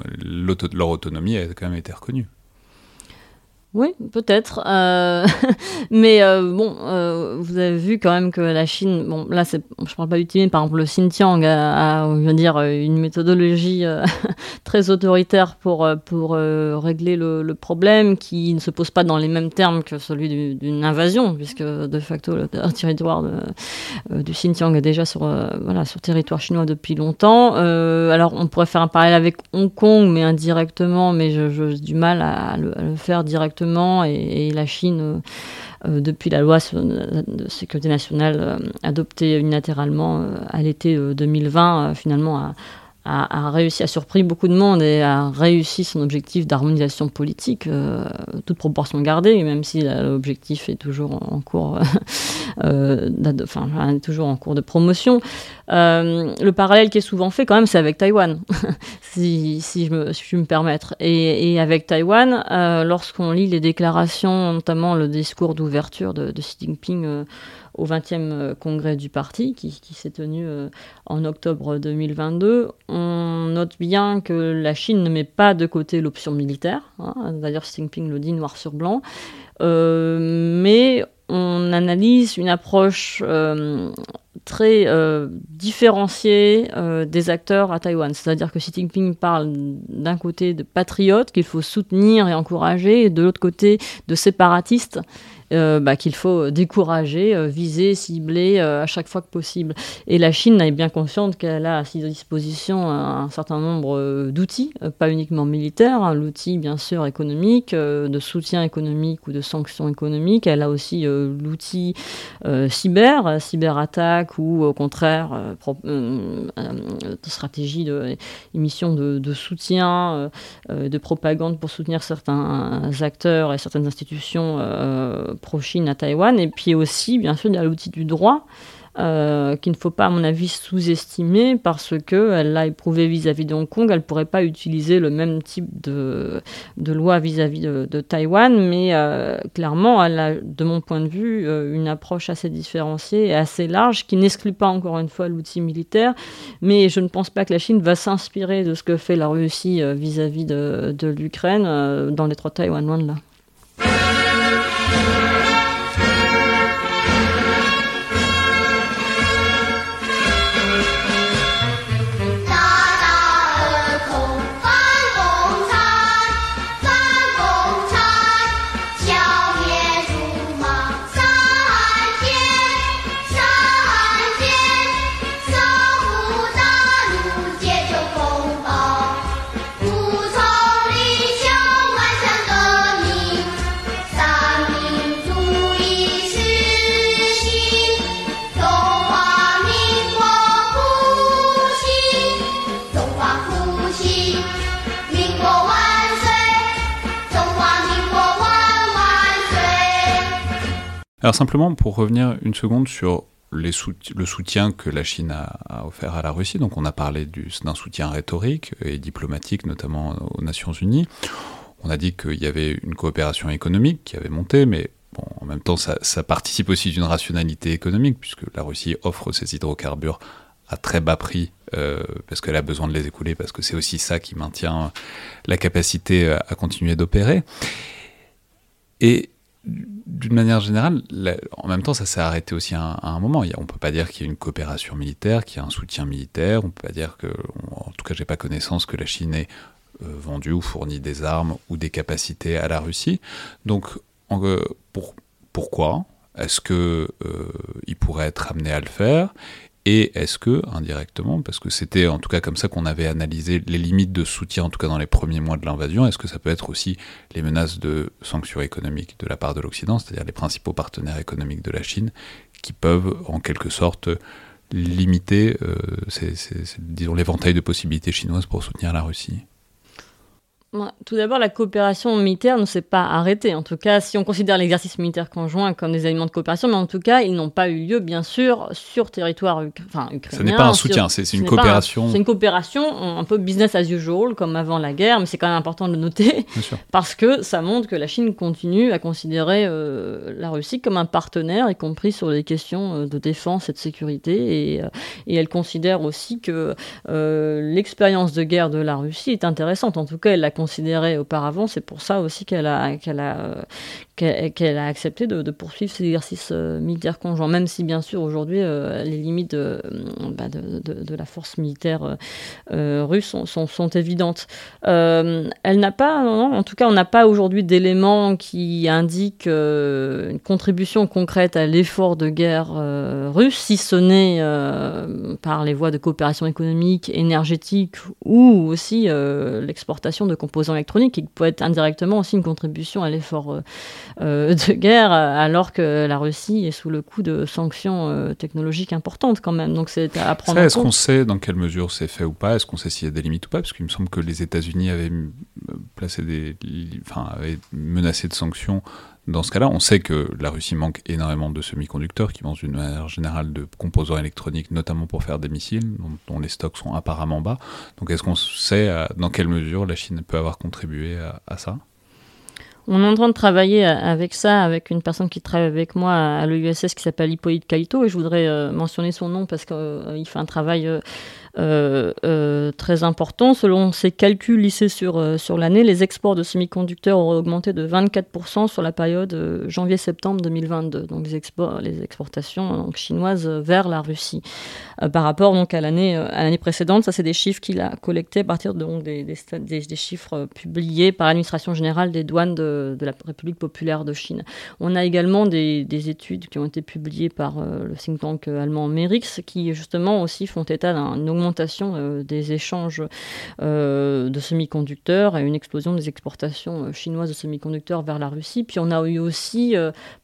leur autonomie a quand même été reconnue. Oui, peut-être. Euh, mais euh, bon, euh, vous avez vu quand même que la Chine, bon, là, c'est, je parle pas du Tibet, par exemple, le Xinjiang a, a je dire, une méthodologie très autoritaire pour, pour régler le, problème qui ne se pose pas dans les mêmes termes que celui d'une invasion, puisque de facto, le territoire du Xinjiang est déjà sur, voilà, sur territoire chinois depuis longtemps. alors, on pourrait faire un parallèle avec Hong Kong, mais indirectement, mais j'ai du mal à le, à le faire directement et, la Chine, euh, euh, depuis la loi de sécurité nationale euh, adoptée unilatéralement à l'été 2020, finalement a, a, réussi, a surpris beaucoup de monde et a réussi son objectif d'harmonisation politique, toute proportion gardée, même si l'objectif est toujours en, cours enfin, toujours en cours de promotion. le parallèle qui est souvent fait, quand même, c'est avec Taïwan, si, si, je me, si je me permettre. Et, et avec Taïwan, lorsqu'on lit les déclarations, notamment le discours d'ouverture de, Xi Jinping au 20e euh, congrès du parti qui, s'est tenu euh, en octobre 2022. On note bien que la Chine ne met pas de côté l'option militaire. Hein. D'ailleurs, Xi Jinping le dit noir sur blanc. Euh, mais on analyse une approche très différenciée des acteurs à Taïwan. C'est-à-dire que Xi Jinping parle d'un côté de patriotes qu'il faut soutenir et encourager, et de l'autre côté de séparatistes euh, bah, qu'il faut décourager, euh, viser, cibler euh, à chaque fois que possible. Et la Chine est bien consciente qu'elle a à sa disposition un, certain nombre d'outils, pas uniquement militaires, hein, l'outil bien sûr économique, de soutien économique ou de sanctions économiques. Elle a aussi l'outil cyber, cyberattaque ou au contraire stratégie de émission de, de soutien, de propagande pour soutenir certains acteurs et certaines institutions pro-Chine à Taïwan. Et puis aussi, bien sûr, il y a l'outil du droit. Euh, qu'il ne faut pas, à mon avis, sous-estimer parce qu'elle l'a éprouvé vis-à-vis de Hong Kong. Elle ne pourrait pas utiliser le même type de, de loi vis-à-vis de, Taïwan, mais euh, clairement, elle a, de mon point de vue, euh, une approche assez différenciée et assez large qui n'exclut pas, encore une fois, l'outil militaire. Mais je ne pense pas que la Chine va s'inspirer de ce que fait la Russie vis-à-vis de, de l'Ukraine dans les trois Taïwan, loin de là. Alors simplement pour revenir une seconde sur le soutien que la Chine a, offert à la Russie, donc on a parlé d'un soutien rhétorique et diplomatique, notamment aux Nations Unies. On a dit qu'il y avait une coopération économique qui avait monté, mais en même temps, ça, participe aussi d'une rationalité économique, puisque la Russie offre ses hydrocarbures à très bas prix, euh, parce qu'elle a besoin de les écouler, parce que c'est aussi ça qui maintient la capacité à continuer d'opérer. Et d'une manière générale, en même temps, ça s'est arrêté aussi à, un moment. on ne peut pas dire qu'il y a une coopération militaire, qu'il y a un soutien militaire. On ne peut pas dire que, en tout cas, j'ai pas connaissance que la Chine ait euh, vendu ou fourni des armes ou des capacités à la Russie. Donc, euh, pourquoi Est-ce que euh, il pourrait être amené à le faire? Et est-ce que, indirectement, parce que c'était en tout cas comme ça qu'on avait analysé les limites de soutien, en tout cas dans les premiers mois de l'invasion, est-ce que ça peut être aussi les menaces de sanctions économiques de la part de l'Occident, c'est-à-dire les principaux partenaires économiques de la Chine, qui peuvent en quelque sorte limiter, euh, l'éventail de possibilités chinoises pour soutenir la Russie? Tout d'abord, la coopération militaire ne s'est pas arrêtée. En tout cas, si on considère l'exercice militaire conjoint comme des éléments de coopération, mais en tout cas, ils n'ont pas eu lieu, bien sûr, sur territoire enfin, ukrainien. Ce n'est pas un soutien, c'est une coopération. C'est une coopération un peu business as usual, comme avant la guerre, mais c'est quand même important de le noter, parce que ça montre que la Chine continue à considérer euh, la Russie comme un partenaire, y compris sur les questions euh, de défense et de sécurité, et, euh, et elle considère aussi que l'expérience de guerre de la Russie est intéressante. En tout cas, elle la considérée auparavant. C'est pour ça aussi qu'elle a, qu'elle a, qu'elle a accepté de, poursuivre ces exercices euh, militaires conjoints, même si bien sûr aujourd'hui euh, les limites de, bah, de, la force militaire euh, russe sont, sont, évidentes. elle n'a pas, en tout cas on n'a pas aujourd'hui d'éléments qui indiquent une contribution concrète à l'effort de guerre russe, si ce n'est par les voies de coopération économique, énergétique ou aussi l'exportation de composants électroniques, qui peut être indirectement aussi une contribution à l'effort euh, de guerre, alors que la Russie est sous le coup de sanctions euh, technologiques importantes quand même. Donc c'est à prendre. Est-ce qu'on sait dans quelle mesure c'est fait ou pas? Est-ce qu'on sait s'il y a des limites ou pas? Parce qu'il me semble que les États-Unis avaient placé des, enfin, avaient menacé de sanctions dans ce cas-là, on sait que la Russie manque énormément de semi-conducteurs, qui manque d'une manière générale de composants électroniques, notamment pour faire des missiles, dont, les stocks sont apparemment bas. Donc est-ce qu'on sait dans quelle mesure la Chine peut avoir contribué à ça? On est en train de travailler avec ça, avec une personne qui travaille avec moi à l'EUSS qui s'appelle Hippolyte Kaito, et je voudrais euh, mentionner son nom parce qu'il euh, fait un travail euh, euh, euh, très important. Selon ses calculs lissés sur, euh, sur l'année, les exports de semi-conducteurs auraient augmenté de 24% sur la période janvier-septembre 2022, donc les, exports, les exportations chinoises vers la Russie. par rapport donc, à l'année précédente, ça c'est des chiffres qu'il a collectés à partir de, des, des, chiffres publiés par l'administration générale des douanes de, de, la République populaire de Chine. On a également des, études qui ont été publiées par le think tank allemand Merix qui justement aussi font état d'une augmentation euh, des échanges euh, de semi-conducteurs et une explosion des exportations euh, chinoises de semi-conducteurs vers la Russie. Puis on a eu aussi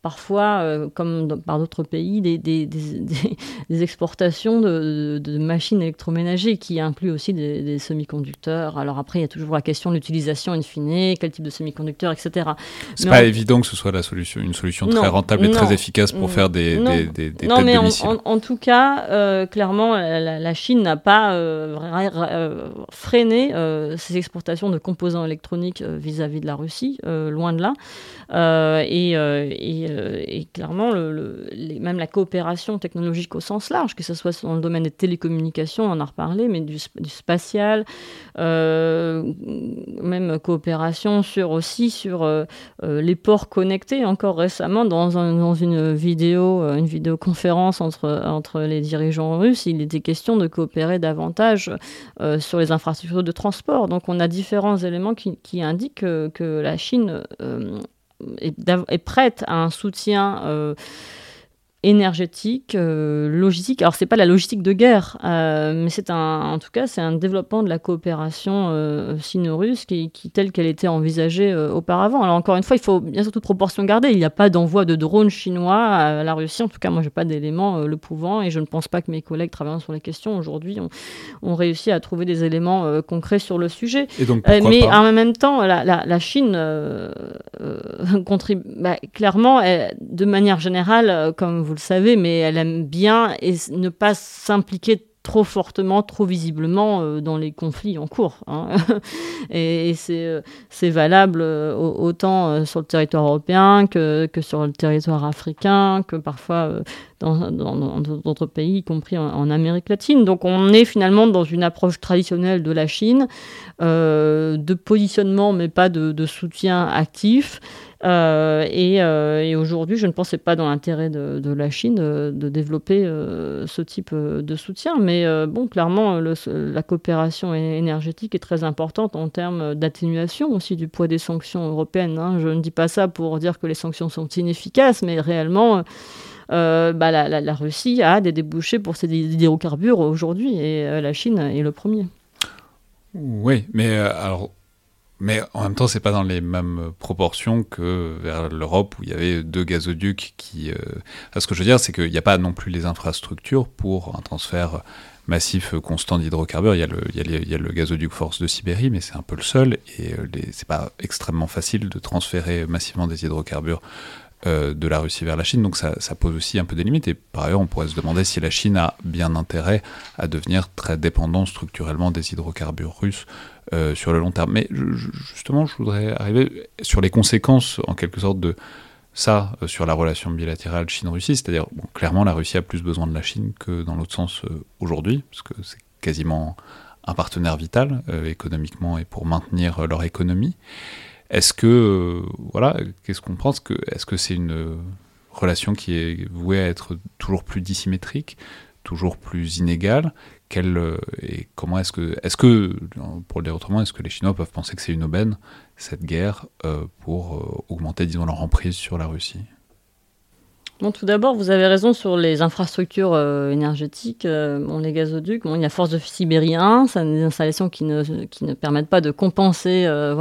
parfois, comme par d'autres pays, des, des, des, exportations de, de, machines électroménagers qui incluent aussi des, semi-conducteurs. Alors après, il y a toujours la question de l'utilisation in fine, quel type de semi-conducteurs, etc. C'est pas évident que ce soit la solution, une solution très rentable et très efficace pour faire des, des, des, non, mais en, en, tout cas, clairement, la, la Chine n'a pas euh, euh, freiner euh, ces exportations de composants électroniques vis-à-vis de la Russie, loin de là. Et, et, clairement, même la coopération technologique au sens large, que ce soit dans le domaine des télécommunications, on en a reparlé, mais du, spatial, même coopération sur aussi sur les ports connectés. Encore récemment, dans, dans une vidéo, une vidéoconférence entre, entre les dirigeants russes, il était question de coopérer davantage euh, sur les infrastructures de transport. Donc on a différents éléments qui, indiquent que, la Chine euh, est, prête à un soutien euh, énergétique, euh, logistique. Alors c'est pas la logistique de guerre, euh, mais c'est un, en tout cas c'est un développement de la coopération euh, sino-russe qui, telle qu'elle était envisagée auparavant. Alors encore une fois, il faut bien sûr toute proportion garder. Il n'y a pas d'envoi de drones chinois à la Russie. En tout cas, moi j'ai pas d'éléments le pouvant et je ne pense pas que mes collègues travaillant sur la question aujourd'hui ont, réussi à trouver des éléments concrets sur le sujet. Et donc, mais en même temps, la, la, Chine contribue bah, clairement, de manière générale, comme vous vous le savez, mais elle aime bien ne pas s'impliquer trop fortement, trop visiblement euh, dans les conflits en cours. Hein. et, euh, c'est valable euh, autant sur le territoire européen que, sur le territoire africain, que parfois dans d'autres pays, y compris en, Amérique latine. Donc on est finalement dans une approche traditionnelle de la Chine, de positionnement mais pas de soutien actif. Euh, euh, et, aujourd'hui, je ne pensais pas dans l'intérêt de, la Chine de, développer euh, ce type de soutien. Mais bon, clairement, la coopération énergétique est très importante en termes d'atténuation aussi du poids des sanctions européennes. Hein. Je ne dis pas ça pour dire que les sanctions sont inefficaces, mais réellement. bah, la, Russie a des débouchés pour ses hydrocarbures aujourd'hui et la Chine est le premier. Oui, mais alors mais en même temps, c'est pas dans les mêmes proportions que vers l'Europe où il y avait deux gazoducs qui. Euh... ce que je veux dire, c'est qu'il n'y a pas non plus les infrastructures pour un transfert massif constant d'hydrocarbures. Il, y a le gazoduc Force de Sibérie, mais c'est un peu le seul. Et euh, c'est pas extrêmement facile de transférer massivement des hydrocarbures euh, de la Russie vers la Chine. Donc ça, pose aussi un peu des limites. Et par ailleurs, on pourrait se demander si la Chine a bien intérêt à devenir très dépendant structurellement des hydrocarbures russes euh, sur le long terme. Mais justement, je voudrais arriver sur les conséquences, en quelque sorte, de ça euh, sur la relation bilatérale Chine-Russie. C'est-à-dire, clairement, la Russie a plus besoin de la Chine que dans l'autre sens aujourd'hui, parce que c'est quasiment un partenaire vital économiquement et pour maintenir leur économie. Est-ce que, voilà, qu'est-ce qu'on pense que, Est-ce que c'est une relation qui est vouée à être toujours plus dissymétrique, toujours plus inégale? Euh, et comment est-ce que, est-ce que, pour le dire autrement, est-ce que les Chinois peuvent penser que c'est une aubaine, cette guerre, euh, pour euh, augmenter, disons, leur emprise sur la Russie? Tout d'abord, vous avez raison sur les infrastructures euh, énergétiques. Euh, les gazoducs, il y a Force de Sibérie 1, c'est des installations qui ne, permettent pas de compenser euh,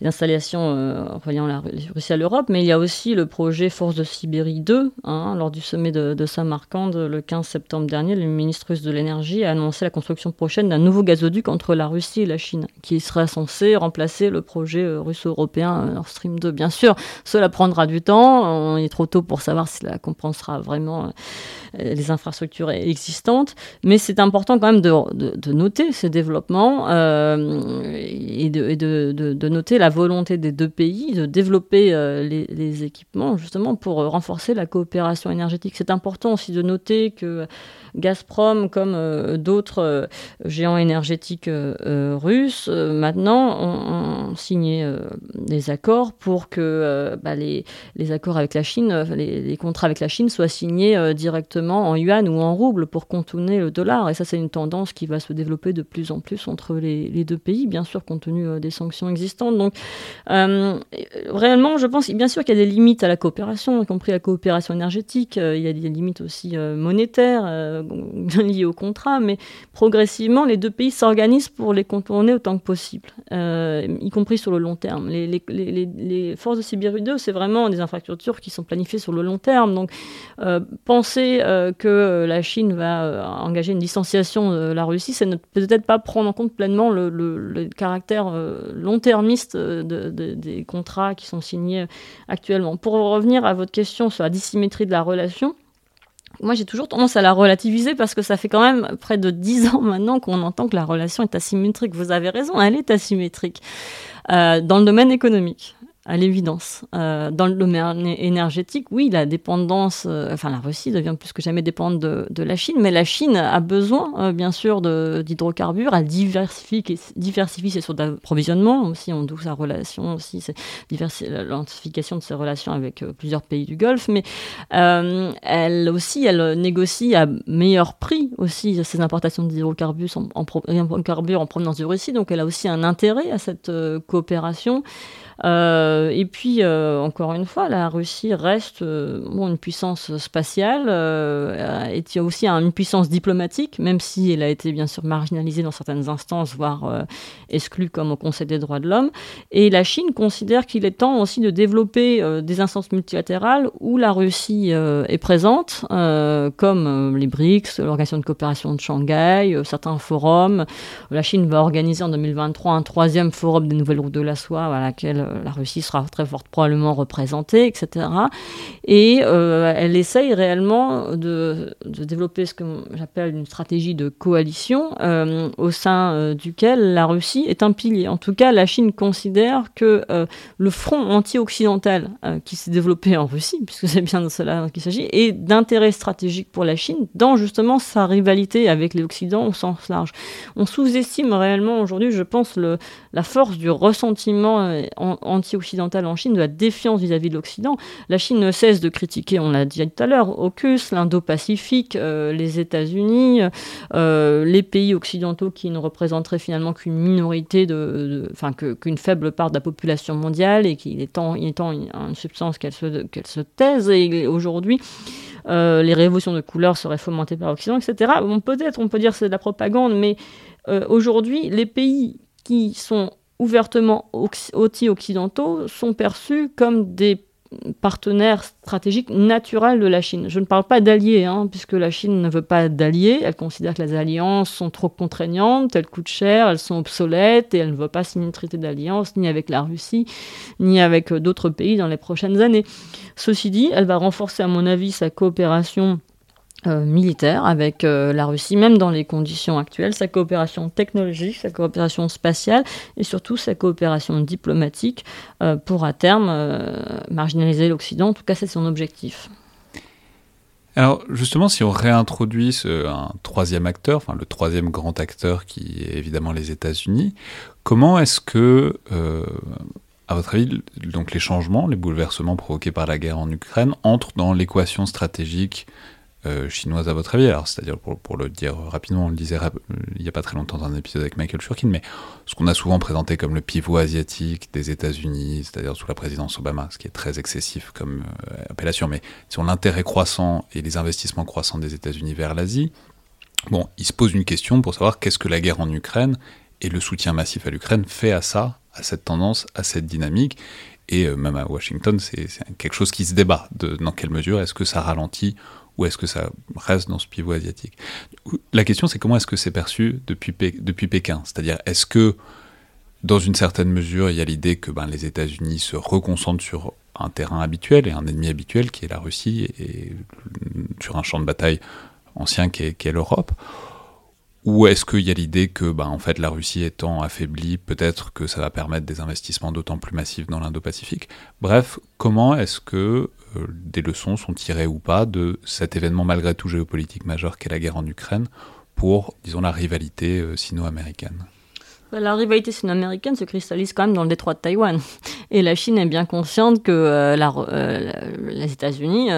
les, installations reliant la Russie à l'Europe, mais il y a aussi le projet Force de Sibérie 2. Hein, lors du sommet de, de Samarkand le 15 septembre dernier, le ministre russe de l'énergie a annoncé la construction prochaine d'un nouveau gazoduc entre la Russie et la Chine, qui serait censé remplacer le projet russo-européen Nord Stream 2. Bien sûr, cela prendra du temps, on est trop tôt pour savoir si cela compensera vraiment euh, les infrastructures existantes. Mais c'est important quand même de, noter ces développements euh, et, de, noter la volonté des deux pays de développer euh, les, équipements justement pour renforcer la coopération énergétique. C'est important aussi de noter que Gazprom, comme euh, d'autres euh, géants énergétiques euh, russes, maintenant ont, signé des accords pour que bah, les, accords avec la Chine, les, contrats avec la Chine soient signés directement en yuan ou en rouble pour contourner le dollar. Et ça, c'est une tendance qui va se développer de plus en plus entre les, deux pays, bien sûr, compte tenu des sanctions existantes. Donc, réellement, je pense, bien sûr qu'il y a des limites à la coopération, y compris la coopération énergétique. il y a des limites aussi monétaires liés au contrat, mais progressivement, les deux pays s'organisent pour les contourner autant que possible, euh, y compris sur le long terme. Les, forces de Sibérie 2, c'est vraiment des infrastructures qui sont planifiées sur le long terme. Donc, euh, penser euh, que la Chine va engager une distanciation de la Russie, c'est peut-être pas prendre en compte pleinement le, caractère long-termiste des contrats qui sont signés actuellement. Pour revenir à votre question sur la dissymétrie de la relation, moi, j'ai toujours tendance à la relativiser parce que ça fait quand même près de dix ans maintenant qu'on entend que la relation est asymétrique. Vous avez raison, elle est asymétrique. Euh, dans le domaine économique, à l'évidence. Euh, dans le domaine énergétique, oui, la dépendance, euh, enfin la Russie devient plus que jamais dépendante de, la Chine, mais la Chine a besoin, euh, bien sûr, d'hydrocarbures, elle diversifie, ses sources d'approvisionnement, aussi on doute sa relation, aussi l'identification de ses relations avec plusieurs pays du Golfe, mais elle aussi, elle négocie à meilleur prix aussi ses importations d'hydrocarbures en, en, en provenance de Russie, donc elle a aussi un intérêt à cette coopération. Euh, et puis, euh, encore une fois, la Russie reste euh, une puissance spatiale a aussi une puissance diplomatique, même si elle a été bien sûr marginalisée dans certaines instances, voire exclue comme au Conseil des droits de l'homme. Et la Chine considère qu'il est temps aussi de développer des instances multilatérales où la Russie est présente, comme les BRICS, l'Organisation de coopération de Shanghai, certains forums. La Chine va organiser en 2023 un troisième forum des nouvelles routes de la soie à laquelle la Russie sera très forte probablement représentée, etc. Et euh, elle essaye réellement de, développer ce que j'appelle une stratégie de coalition euh, au sein duquel la Russie est un pilier. En tout cas, la Chine considère que le front anti-occidental qui s'est développé en Russie, puisque c'est bien de cela qu'il s'agit, est d'intérêt stratégique pour la Chine dans justement sa rivalité avec l'Occident au sens large. On sous-estime réellement aujourd'hui, je pense, le, la force du ressentiment en, anti-occidentale en Chine, de la défiance vis-à-vis de l'Occident. La Chine ne cesse de critiquer, on l'a dit tout à l'heure, AUKUS, l'Indo-Pacifique, euh, les États-Unis, euh, les pays occidentaux qui ne représenteraient finalement qu'une minorité, de, enfin qu'une faible part de la population mondiale et qu'il est temps, il est temps une substance qu'elle se, se taise. Et aujourd'hui, euh, les révolutions de couleur seraient fomentées par l'Occident, etc. Bon, peut-être, on peut dire que c'est de la propagande, mais aujourd'hui, les pays qui sont ouvertement anti-occidentaux sont perçus comme des partenaires stratégiques naturels de la Chine. Je ne parle pas d'alliés, hein, puisque la Chine ne veut pas d'alliés. Elle considère que les alliances sont trop contraignantes, elles coûtent cher, elles sont obsolètes, et elle ne veut pas signer un traité d'alliance ni avec la Russie, ni avec d'autres pays dans les prochaines années. Ceci dit, elle va renforcer, à mon avis, sa coopération euh, militaire avec euh, la Russie, même dans les conditions actuelles, sa coopération technologique, sa coopération spatiale et surtout sa coopération diplomatique euh, pour à terme marginaliser l'Occident. En tout cas, c'est son objectif. Alors justement, si on réintroduit un troisième acteur, enfin le troisième grand acteur qui est évidemment les États-Unis, comment est-ce que, à votre avis, donc les changements, les bouleversements provoqués par la guerre en Ukraine entrent dans l'équation stratégique euh, chinoise à votre avis Alors, c'est-à-dire, pour, le dire rapidement, on le disait il n'y a pas très longtemps dans un épisode avec Michael Shurkin, mais ce qu'on a souvent présenté comme le pivot asiatique des États-Unis, c'est-à-dire sous la présidence Obama, ce qui est très excessif comme euh, appellation, mais sur l'intérêt croissant et les investissements croissants des États-Unis vers l'Asie, bon, il se pose une question pour savoir qu'est-ce que la guerre en Ukraine et le soutien massif à l'Ukraine fait à ça, à cette tendance, à cette dynamique. Et euh, même à Washington, c'est quelque chose qui se débat. De, dans quelle mesure est-ce que ça ralentit ou est-ce que ça reste dans ce pivot asiatique? La question, c'est comment est-ce que c'est perçu depuis, depuis Pékin? C'est-à-dire, est-ce que, dans une certaine mesure, il y a l'idée que ben, les États-Unis se reconcentrent sur un terrain habituel et un ennemi habituel qui est la Russie et sur un champ de bataille ancien qui est l'Europe? Ou est-ce qu'il y a l'idée que, bah, en fait, la Russie étant affaiblie, peut-être que ça va permettre des investissements d'autant plus massifs dans l'Indo-Pacifique? Bref, comment est-ce que des leçons sont tirées ou pas de cet événement malgré tout géopolitique majeur qu'est la guerre en Ukraine pour, disons, la rivalité euh, sino-américaine bah, la rivalité sino-américaine se cristallise quand même dans le détroit de Taïwan. Et la Chine est bien consciente que euh, les États-Unis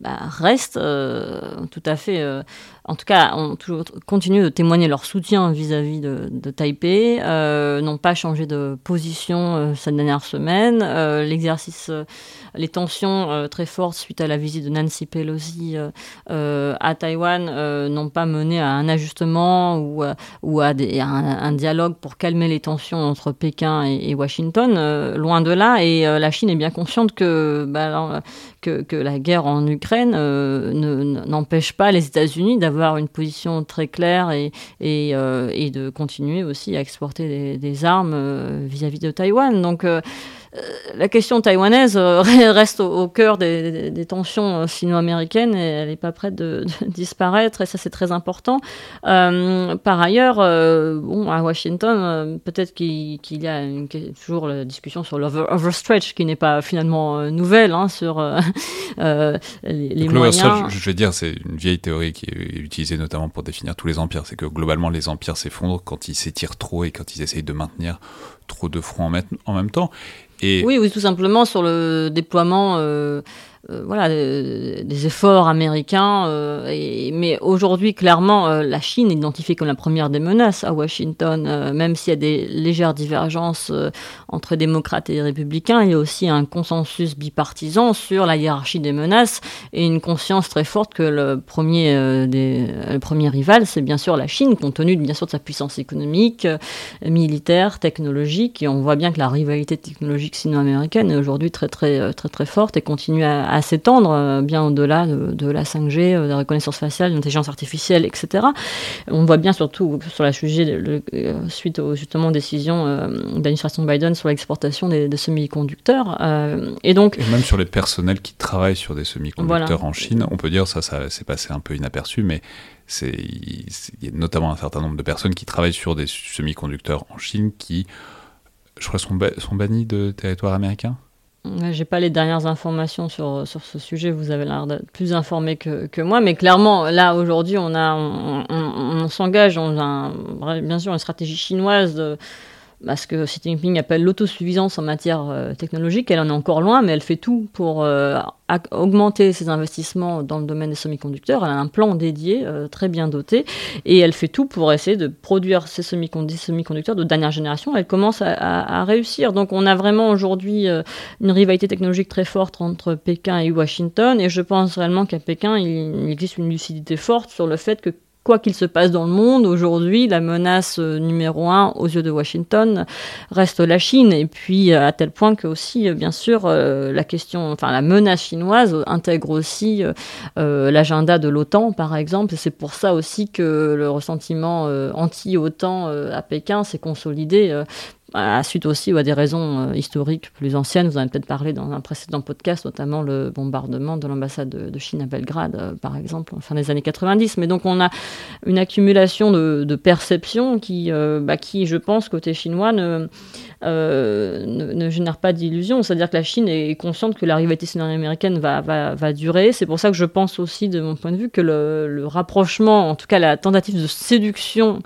bah, restent tout à fait en tout cas, ont toujours continué de témoigner leur soutien vis-à-vis de, Taipei, euh, n'ont pas changé de position euh, cette dernière semaine. Euh, l'exercice, les tensions très fortes suite à la visite de Nancy Pelosi à Taïwan n'ont pas mené à un ajustement ou, ou à, un, dialogue pour calmer les tensions entre Pékin et, Washington. loin de là, et la Chine est bien consciente que, bah, que, la guerre en Ukraine n'empêche pas les États-Unis d'avoir une position très claire et, euh, de continuer aussi à exporter des, armes euh, vis-à-vis de Taïwan. Donc, euh, euh, la question taïwanaise euh, reste au, cœur des, tensions euh, sino-américaines et elle n'est pas prête de, disparaître et ça c'est très important. par ailleurs, bon, à Washington, peut-être qu'il y a toujours la discussion sur l'overstretch qui n'est pas finalement nouvelle hein, sur les, moyens. Je vais dire, c'est une vieille théorie qui est utilisée notamment pour définir tous les empires. C'est que globalement les empires s'effondrent quand ils s'étirent trop et quand ils essayent de maintenir trop de fronts en, même temps. Oui, oui, tout simplement sur le déploiement euh, euh, voilà, des, efforts américains. Euh, mais aujourd'hui, clairement, euh, la Chine est identifiée comme la première des menaces à Washington, même s'il y a des légères divergences entre démocrates et républicains. Il y a aussi un consensus bipartisan sur la hiérarchie des menaces et une conscience très forte que le premier, le premier rival, c'est bien sûr la Chine, compte tenu bien sûr de sa puissance économique, militaire, technologique. Et on voit bien que la rivalité technologique sino-américaine est aujourd'hui très, très, très, très forte et continue à à s'étendre euh, bien au-delà de, la 5G, euh, de la reconnaissance faciale, de l'intelligence artificielle, etc. On voit bien surtout sur la sujet, euh, suite aux justement décisions d'administration Biden sur l'exportation des, semi-conducteurs. et donc même sur les personnels qui travaillent sur des semi-conducteurs en Chine, on peut dire ça, ça s'est passé un peu inaperçu, mais il y a notamment un certain nombre de personnes qui travaillent sur des semi-conducteurs en Chine qui, je crois, sont, sont bannis de territoire américain? J'ai pas les dernières informations sur, sur ce sujet, vous avez l'air d'être plus informé que, que, moi, mais clairement, là, aujourd'hui, on, a, on, s'engage dans un, bien sûr une stratégie chinoise de, ce que Xi Jinping appelle l'autosuffisance en matière euh, technologique. Elle en est encore loin, mais elle fait tout pour euh, augmenter ses investissements dans le domaine des semi-conducteurs. Elle a un plan dédié, euh, très bien doté, et elle fait tout pour essayer de produire ces semi-conducteurs de dernière génération. Elle commence à, réussir. Donc on a vraiment aujourd'hui une rivalité technologique très forte entre Pékin et Washington, et je pense réellement qu'à Pékin, il existe une lucidité forte sur le fait que quoi qu'il se passe dans le monde, aujourd'hui, la menace euh, numéro un aux yeux de Washington reste la Chine. Et puis, euh, à tel point que aussi, euh, bien sûr, la question, enfin, la menace chinoise intègre aussi l'agenda de l'OTAN, par exemple. C'est pour ça aussi que le ressentiment anti-OTAN à Pékin s'est consolidé à suite aussi ou à des raisons euh, historiques plus anciennes. Vous en avez peut-être parlé dans un précédent podcast, notamment le bombardement de l'ambassade de, Chine à Belgrade, euh, par exemple, en fin des années 90. Mais donc on a une accumulation de, perceptions qui, euh, bah, qui, je pense, côté chinois, ne, ne, génère pas d'illusions. C'est-à-dire que la Chine est consciente que la rivalité sino-américaine va, va, va, durer. C'est pour ça que je pense aussi, de mon point de vue, que le rapprochement, en tout cas la tentative de séduction,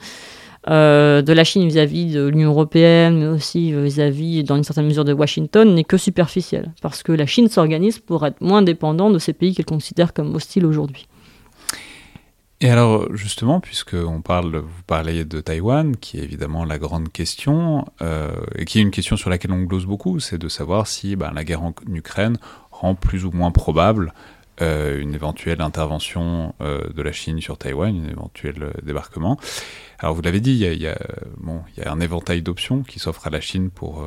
euh, de la Chine vis-à-vis de l'Union européenne, mais aussi vis-à-vis, dans une certaine mesure, de Washington, n'est que superficielle, parce que la Chine s'organise pour être moins dépendante de ces pays qu'elle considère comme hostiles aujourd'hui. Et alors justement, puisque on parle, vous parlez de Taïwan, qui est évidemment la grande question, euh, et qui est une question sur laquelle on glose beaucoup, c'est de savoir si ben, la guerre en Ukraine rend plus ou moins probable euh, une éventuelle intervention euh, de la Chine sur Taïwan, un éventuel euh, débarquement. Alors vous l'avez dit, il y a, un éventail d'options qui s'offrent à la Chine pour,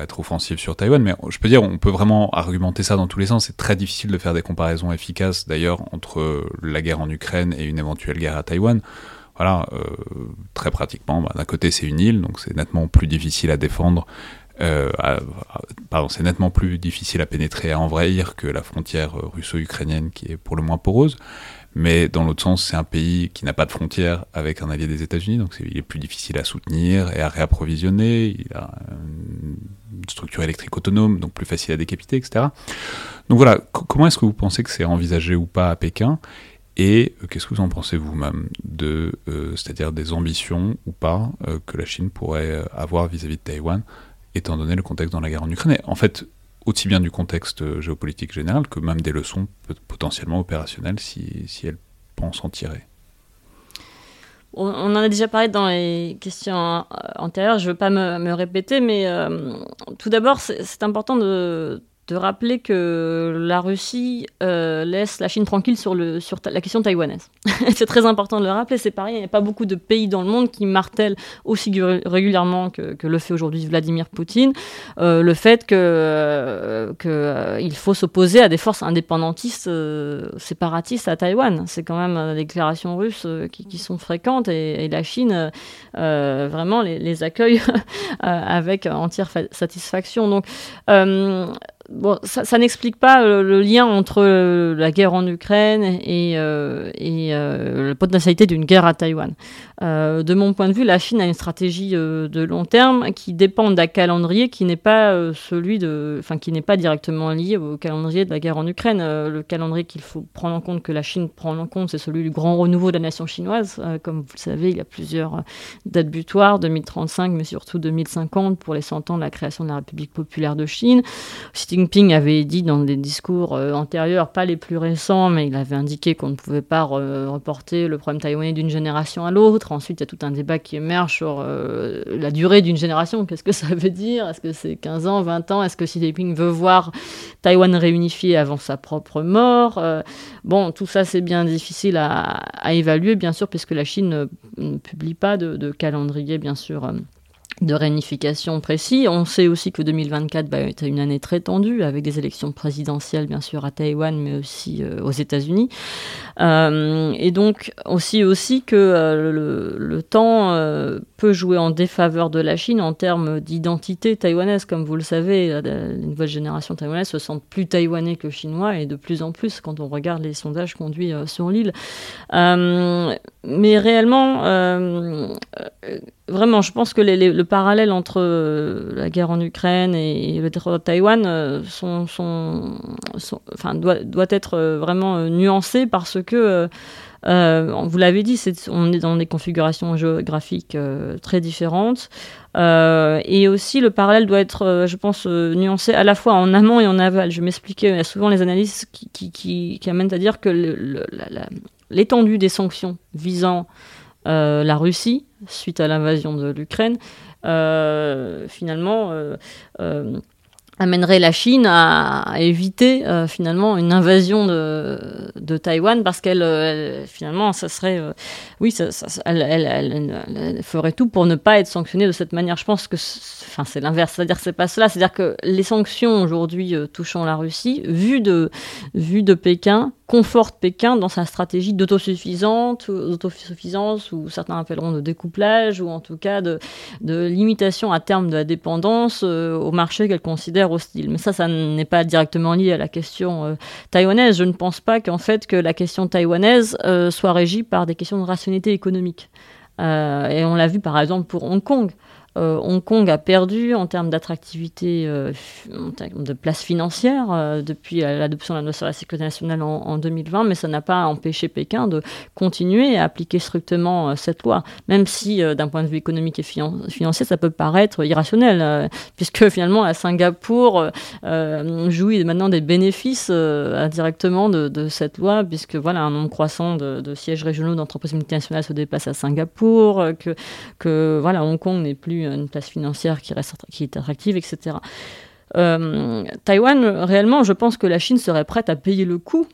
être offensive sur Taïwan, mais je peux dire, on peut vraiment argumenter ça dans tous les sens. C'est très difficile de faire des comparaisons efficaces, d'ailleurs, entre la guerre en Ukraine et une éventuelle guerre à Taïwan. Voilà, très pratiquement, bah, d'un côté c'est une île, donc c'est nettement plus difficile à défendre euh, c'est nettement plus difficile à pénétrer, à envahir que la frontière euh, russo-ukrainienne qui est pour le moins poreuse. Mais dans l'autre sens, c'est un pays qui n'a pas de frontière avec un allié des États-Unis, donc il est plus difficile à soutenir et à réapprovisionner. Il a une structure électrique autonome, donc plus facile à décapiter, etc. Donc voilà, comment est-ce que vous pensez que c'est envisagé ou pas à Pékin? Et euh, qu'est-ce que vous en pensez vous-même de, c'est-à-dire des ambitions ou pas que la Chine pourrait avoir vis-à-vis -vis de Taïwan? Étant donné le contexte dans la guerre en Ukraine. en fait, aussi bien du contexte géopolitique général que même des leçons potentiellement opérationnelles si, si elle pense en tirer. On en a déjà parlé dans les questions antérieures, je ne veux pas me, me répéter, mais euh, tout d'abord, c'est important de, de rappeler que la Russie euh, laisse la Chine tranquille sur, le, sur la question taïwanaise. c'est très important de le rappeler, c'est pareil, il n'y a pas beaucoup de pays dans le monde qui martèlent aussi régulièrement que, le fait aujourd'hui Vladimir Poutine, euh, le fait qu'il euh, que, il faut s'opposer à des forces indépendantistes séparatistes à Taïwan. C'est quand même des déclarations russes qui, sont fréquentes et, la Chine vraiment les, les accueille avec entière satisfaction. Donc, bon, ça, n'explique pas euh, le, lien entre euh, la guerre en Ukraine et, euh, et la potentialité d'une guerre à Taïwan. De mon point de vue, la Chine a une stratégie de long terme qui dépend d'un calendrier qui n'est pas celui de, enfin, qui n'est pas directement lié au calendrier de la guerre en Ukraine. le calendrier qu'il faut prendre en compte, que la Chine prend en compte, c'est celui du grand renouveau de la nation chinoise. comme vous le savez, il y a plusieurs dates butoirs, 2035, mais surtout 2050 pour les 100 ans de la création de la République populaire de Chine. Xi Jinping avait dit dans des discours euh, antérieurs, pas les plus récents, mais il avait indiqué qu'on ne pouvait pas reporter le problème taïwanais d'une génération à l'autre. Ensuite, il y a tout un débat qui émerge sur euh, la durée d'une génération. Qu'est-ce que ça veut dire? Est-ce que c'est 15 ans, 20 ans? Est-ce que Xi Jinping veut voir Taïwan réunifié avant sa propre mort? Euh, Bon, tout ça, c'est bien difficile à, évaluer, bien sûr, puisque la Chine ne, publie pas de, de calendrier, bien sûr de réunification précis. On sait aussi que 2024 va être une année très tendue, avec des élections présidentielles, bien sûr, à Taïwan, mais aussi euh, aux États-Unis. Euh, et donc, aussi, aussi que euh, le, temps peut jouer en défaveur de la Chine en termes d'identité taïwanaise. Comme vous le savez, les nouvelle génération taïwanaise se sentent plus taïwanais que chinois, et de plus en plus quand on regarde les sondages conduits sur l'île. mais réellement, vraiment, je pense que le parallèle entre euh, la guerre en Ukraine et, le territoire de Taïwan euh, doit, être euh, vraiment nuancé parce que, vous l'avez dit, on est dans des configurations géographiques très différentes. et aussi, le parallèle doit être, je pense, nuancé à la fois en amont et en aval. Je m'expliquais, il y a souvent les analyses qui, amènent à dire que l'étendue des sanctions visant la Russie suite à l'invasion de l'Ukraine, euh, finalement euh, euh, amènerait la Chine à, éviter finalement une invasion de, de Taïwan parce qu'elle finalement ça serait oui ça, elle, ferait tout pour ne pas être sanctionnée de cette manière. Je pense que enfin c'est l'inverse. C'est à dire c'est pas cela. C'est à dire que les sanctions aujourd'hui touchant la Russie vues de vues de Pékin conforte Pékin dans sa stratégie d'autosuffisance, ou certains appelleront de découplage, ou en tout cas de, limitation à terme de la dépendance euh, au marché qu'elle considère Mais ça, ça n'est pas directement lié à la question euh, taïwanaise. Je ne pense pas qu'en fait que la question taïwanaise euh, soit régie par des questions de rationalité économique. et on l'a vu par exemple pour Hong Kong. Hong Kong a perdu en termes d'attractivité, en termes de place financière, depuis l'adoption de la loi sur la sécurité nationale en, 2020, mais ça n'a pas empêché Pékin de continuer à appliquer strictement cette loi, même si d'un point de vue économique et financier, ça peut paraître irrationnel, puisque finalement, Singapour, jouit maintenant des bénéfices indirectement de, cette loi, puisque voilà, un nombre croissant de, de sièges régionaux d'entreprises multinationales se déplacent à Singapour, que, que voilà, Hong Kong n'est plus une place financière qui, reste, qui est attractive, etc. Euh, Taïwan, réellement, je pense que la Chine serait prête à payer le coût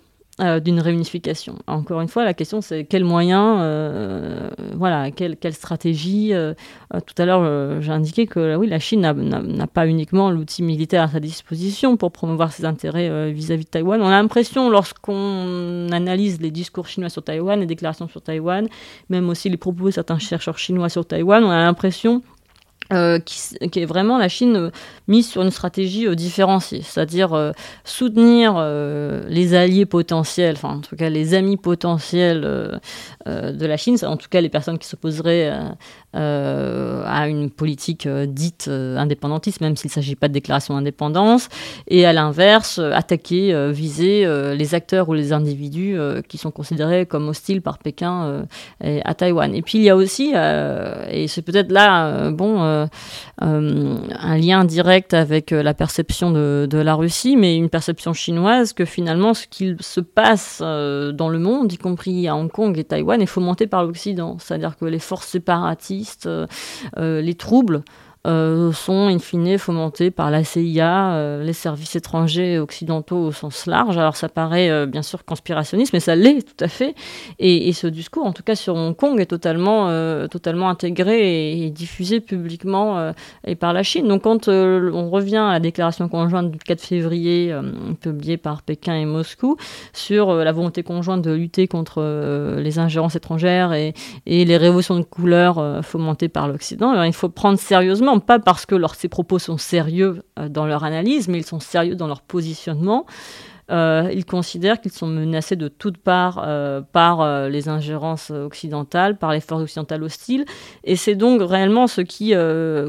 euh, d'une réunification. Encore une fois, la question c'est quels moyens, euh, voilà, quelle, quelle stratégie. Tout à l'heure, j'ai indiqué que oui, la Chine n'a pas uniquement l'outil militaire à sa disposition pour promouvoir ses intérêts vis-à-vis de Taïwan. On a l'impression, lorsqu'on analyse les discours chinois sur Taïwan, les déclarations sur Taïwan, même aussi les propos de certains chercheurs chinois sur Taïwan, on a l'impression euh, qui, est vraiment la Chine euh, mise sur une stratégie euh, différenciée, c'est-à-dire soutenir les alliés potentiels, enfin en tout cas les amis potentiels de la Chine, en tout cas les personnes qui s'opposeraient à une politique dite indépendantiste, même s'il ne s'agit pas de déclaration d'indépendance, et à l'inverse, attaquer, viser les acteurs ou les individus qui sont considérés comme hostiles par Pékin à Taïwan. Et puis il y a aussi, et c'est peut-être là, bon, euh, euh, un lien direct avec euh, la perception de, la Russie, mais une perception chinoise que finalement ce qu'il se passe dans le monde, y compris à Hong Kong et Taïwan, est fomenté par l'Occident. C'est-à-dire que les forces séparatistes, les troubles, euh, sont in fine fomentés par la CIA, euh, les services étrangers occidentaux au sens large. Alors ça paraît euh, bien sûr conspirationniste, mais ça l'est tout à fait. Et, ce discours, en tout cas sur Hong Kong, est totalement, totalement intégré et, diffusé publiquement et par la Chine. Donc quand on revient à la déclaration conjointe du 4 février, publiée par Pékin et Moscou, sur la volonté conjointe de lutter contre les ingérences étrangères et, et les révolutions de couleur fomentées par l'Occident, il faut prendre sérieusement pas parce que leur, ces propos sont sérieux euh, dans leur analyse, mais ils sont sérieux dans leur positionnement. Euh, ils considèrent qu'ils sont menacés de toutes parts euh, par les ingérences occidentales, par les forces occidentales hostiles. Et c'est donc réellement ce qui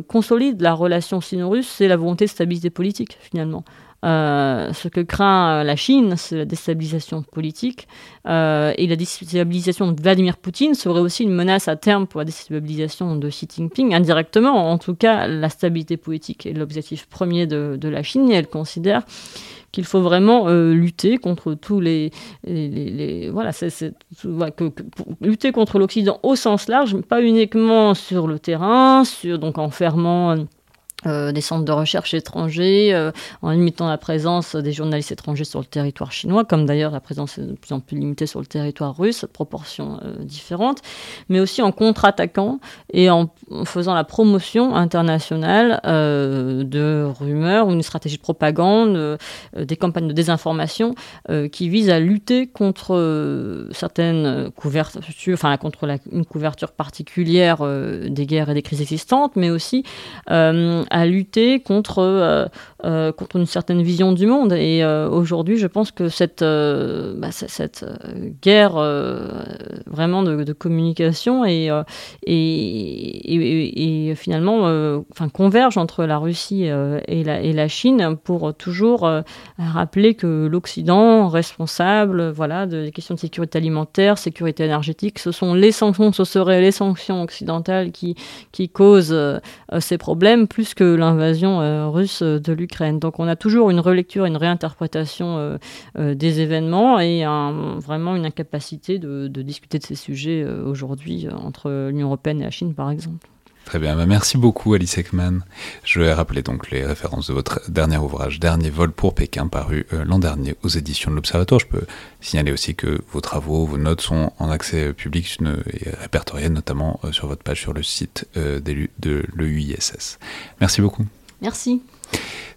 consolide la relation sino-russe, c'est la volonté de stabilité politique, finalement. Euh, ce que craint euh, la Chine, c'est la déstabilisation politique. Euh, et la déstabilisation de Vladimir Poutine serait aussi une menace à terme pour la déstabilisation de Xi Jinping, indirectement. En tout cas, la stabilité politique est l'objectif premier de, la Chine et elle considère qu'il faut vraiment lutter contre tous les, voilà, lutter contre l'Occident au sens large, pas uniquement sur le terrain, donc en fermant euh, des centres de recherche étrangers, euh, en limitant la présence des journalistes étrangers sur le territoire chinois, comme d'ailleurs la présence est de plus en plus limitée sur le territoire russe, proportions euh, différentes, mais aussi en contre-attaquant et en, faisant la promotion internationale de rumeurs ou une stratégie de propagande, des campagnes de désinformation qui visent à lutter contre certaines couvertures, enfin contre une couverture particulière des guerres et des crises existantes, mais aussi à lutter contre, euh, euh, contre une certaine vision du monde. Et euh, aujourd'hui, je pense que cette, bah, cette guerre vraiment de, communication et, et, et, finalement enfin, converge entre la Russie et, la, et la Chine pour toujours rappeler que l'Occident, responsable voilà, des questions de sécurité alimentaire, sécurité énergétique, ce sont les sanctions, ce seraient les sanctions occidentales qui, qui causent ces problèmes, plus que l'invasion euh, russe de l'Ukraine. Donc on a toujours une relecture, une réinterprétation euh, euh, des événements et vraiment une incapacité de, discuter de ces sujets aujourd'hui entre l'Union européenne et la Chine, par exemple. Très bien, bah, merci beaucoup Alice Ekman. Je vais rappeler donc les références de votre dernier ouvrage, Dernier vol pour Pékin, paru l'an dernier aux éditions de l'Observatoire. Je peux signaler aussi que vos travaux, vos notes sont en accès public et répertoriés notamment sur votre page sur le site de l'EUISS. Merci beaucoup. Merci.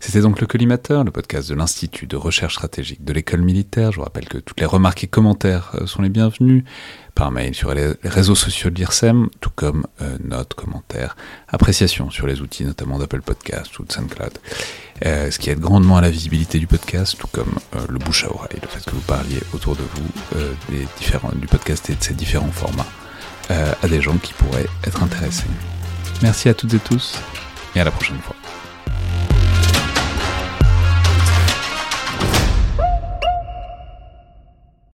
C'était donc le collimateur, le podcast de l'Institut de recherche stratégique de l'école militaire. Je vous rappelle que toutes les remarques et commentaires euh, sont les bienvenus par mail sur les réseaux sociaux de l'IRSEM, tout comme euh, notes, commentaires, appréciations sur les outils notamment d'Apple Podcast ou de SoundCloud. Euh, ce qui aide grandement à la visibilité du podcast, tout comme le bouche à oreille, le fait que vous parliez autour de vous du podcast et de ses différents formats à des gens qui pourraient être intéressés. Merci à toutes et tous et à la prochaine fois.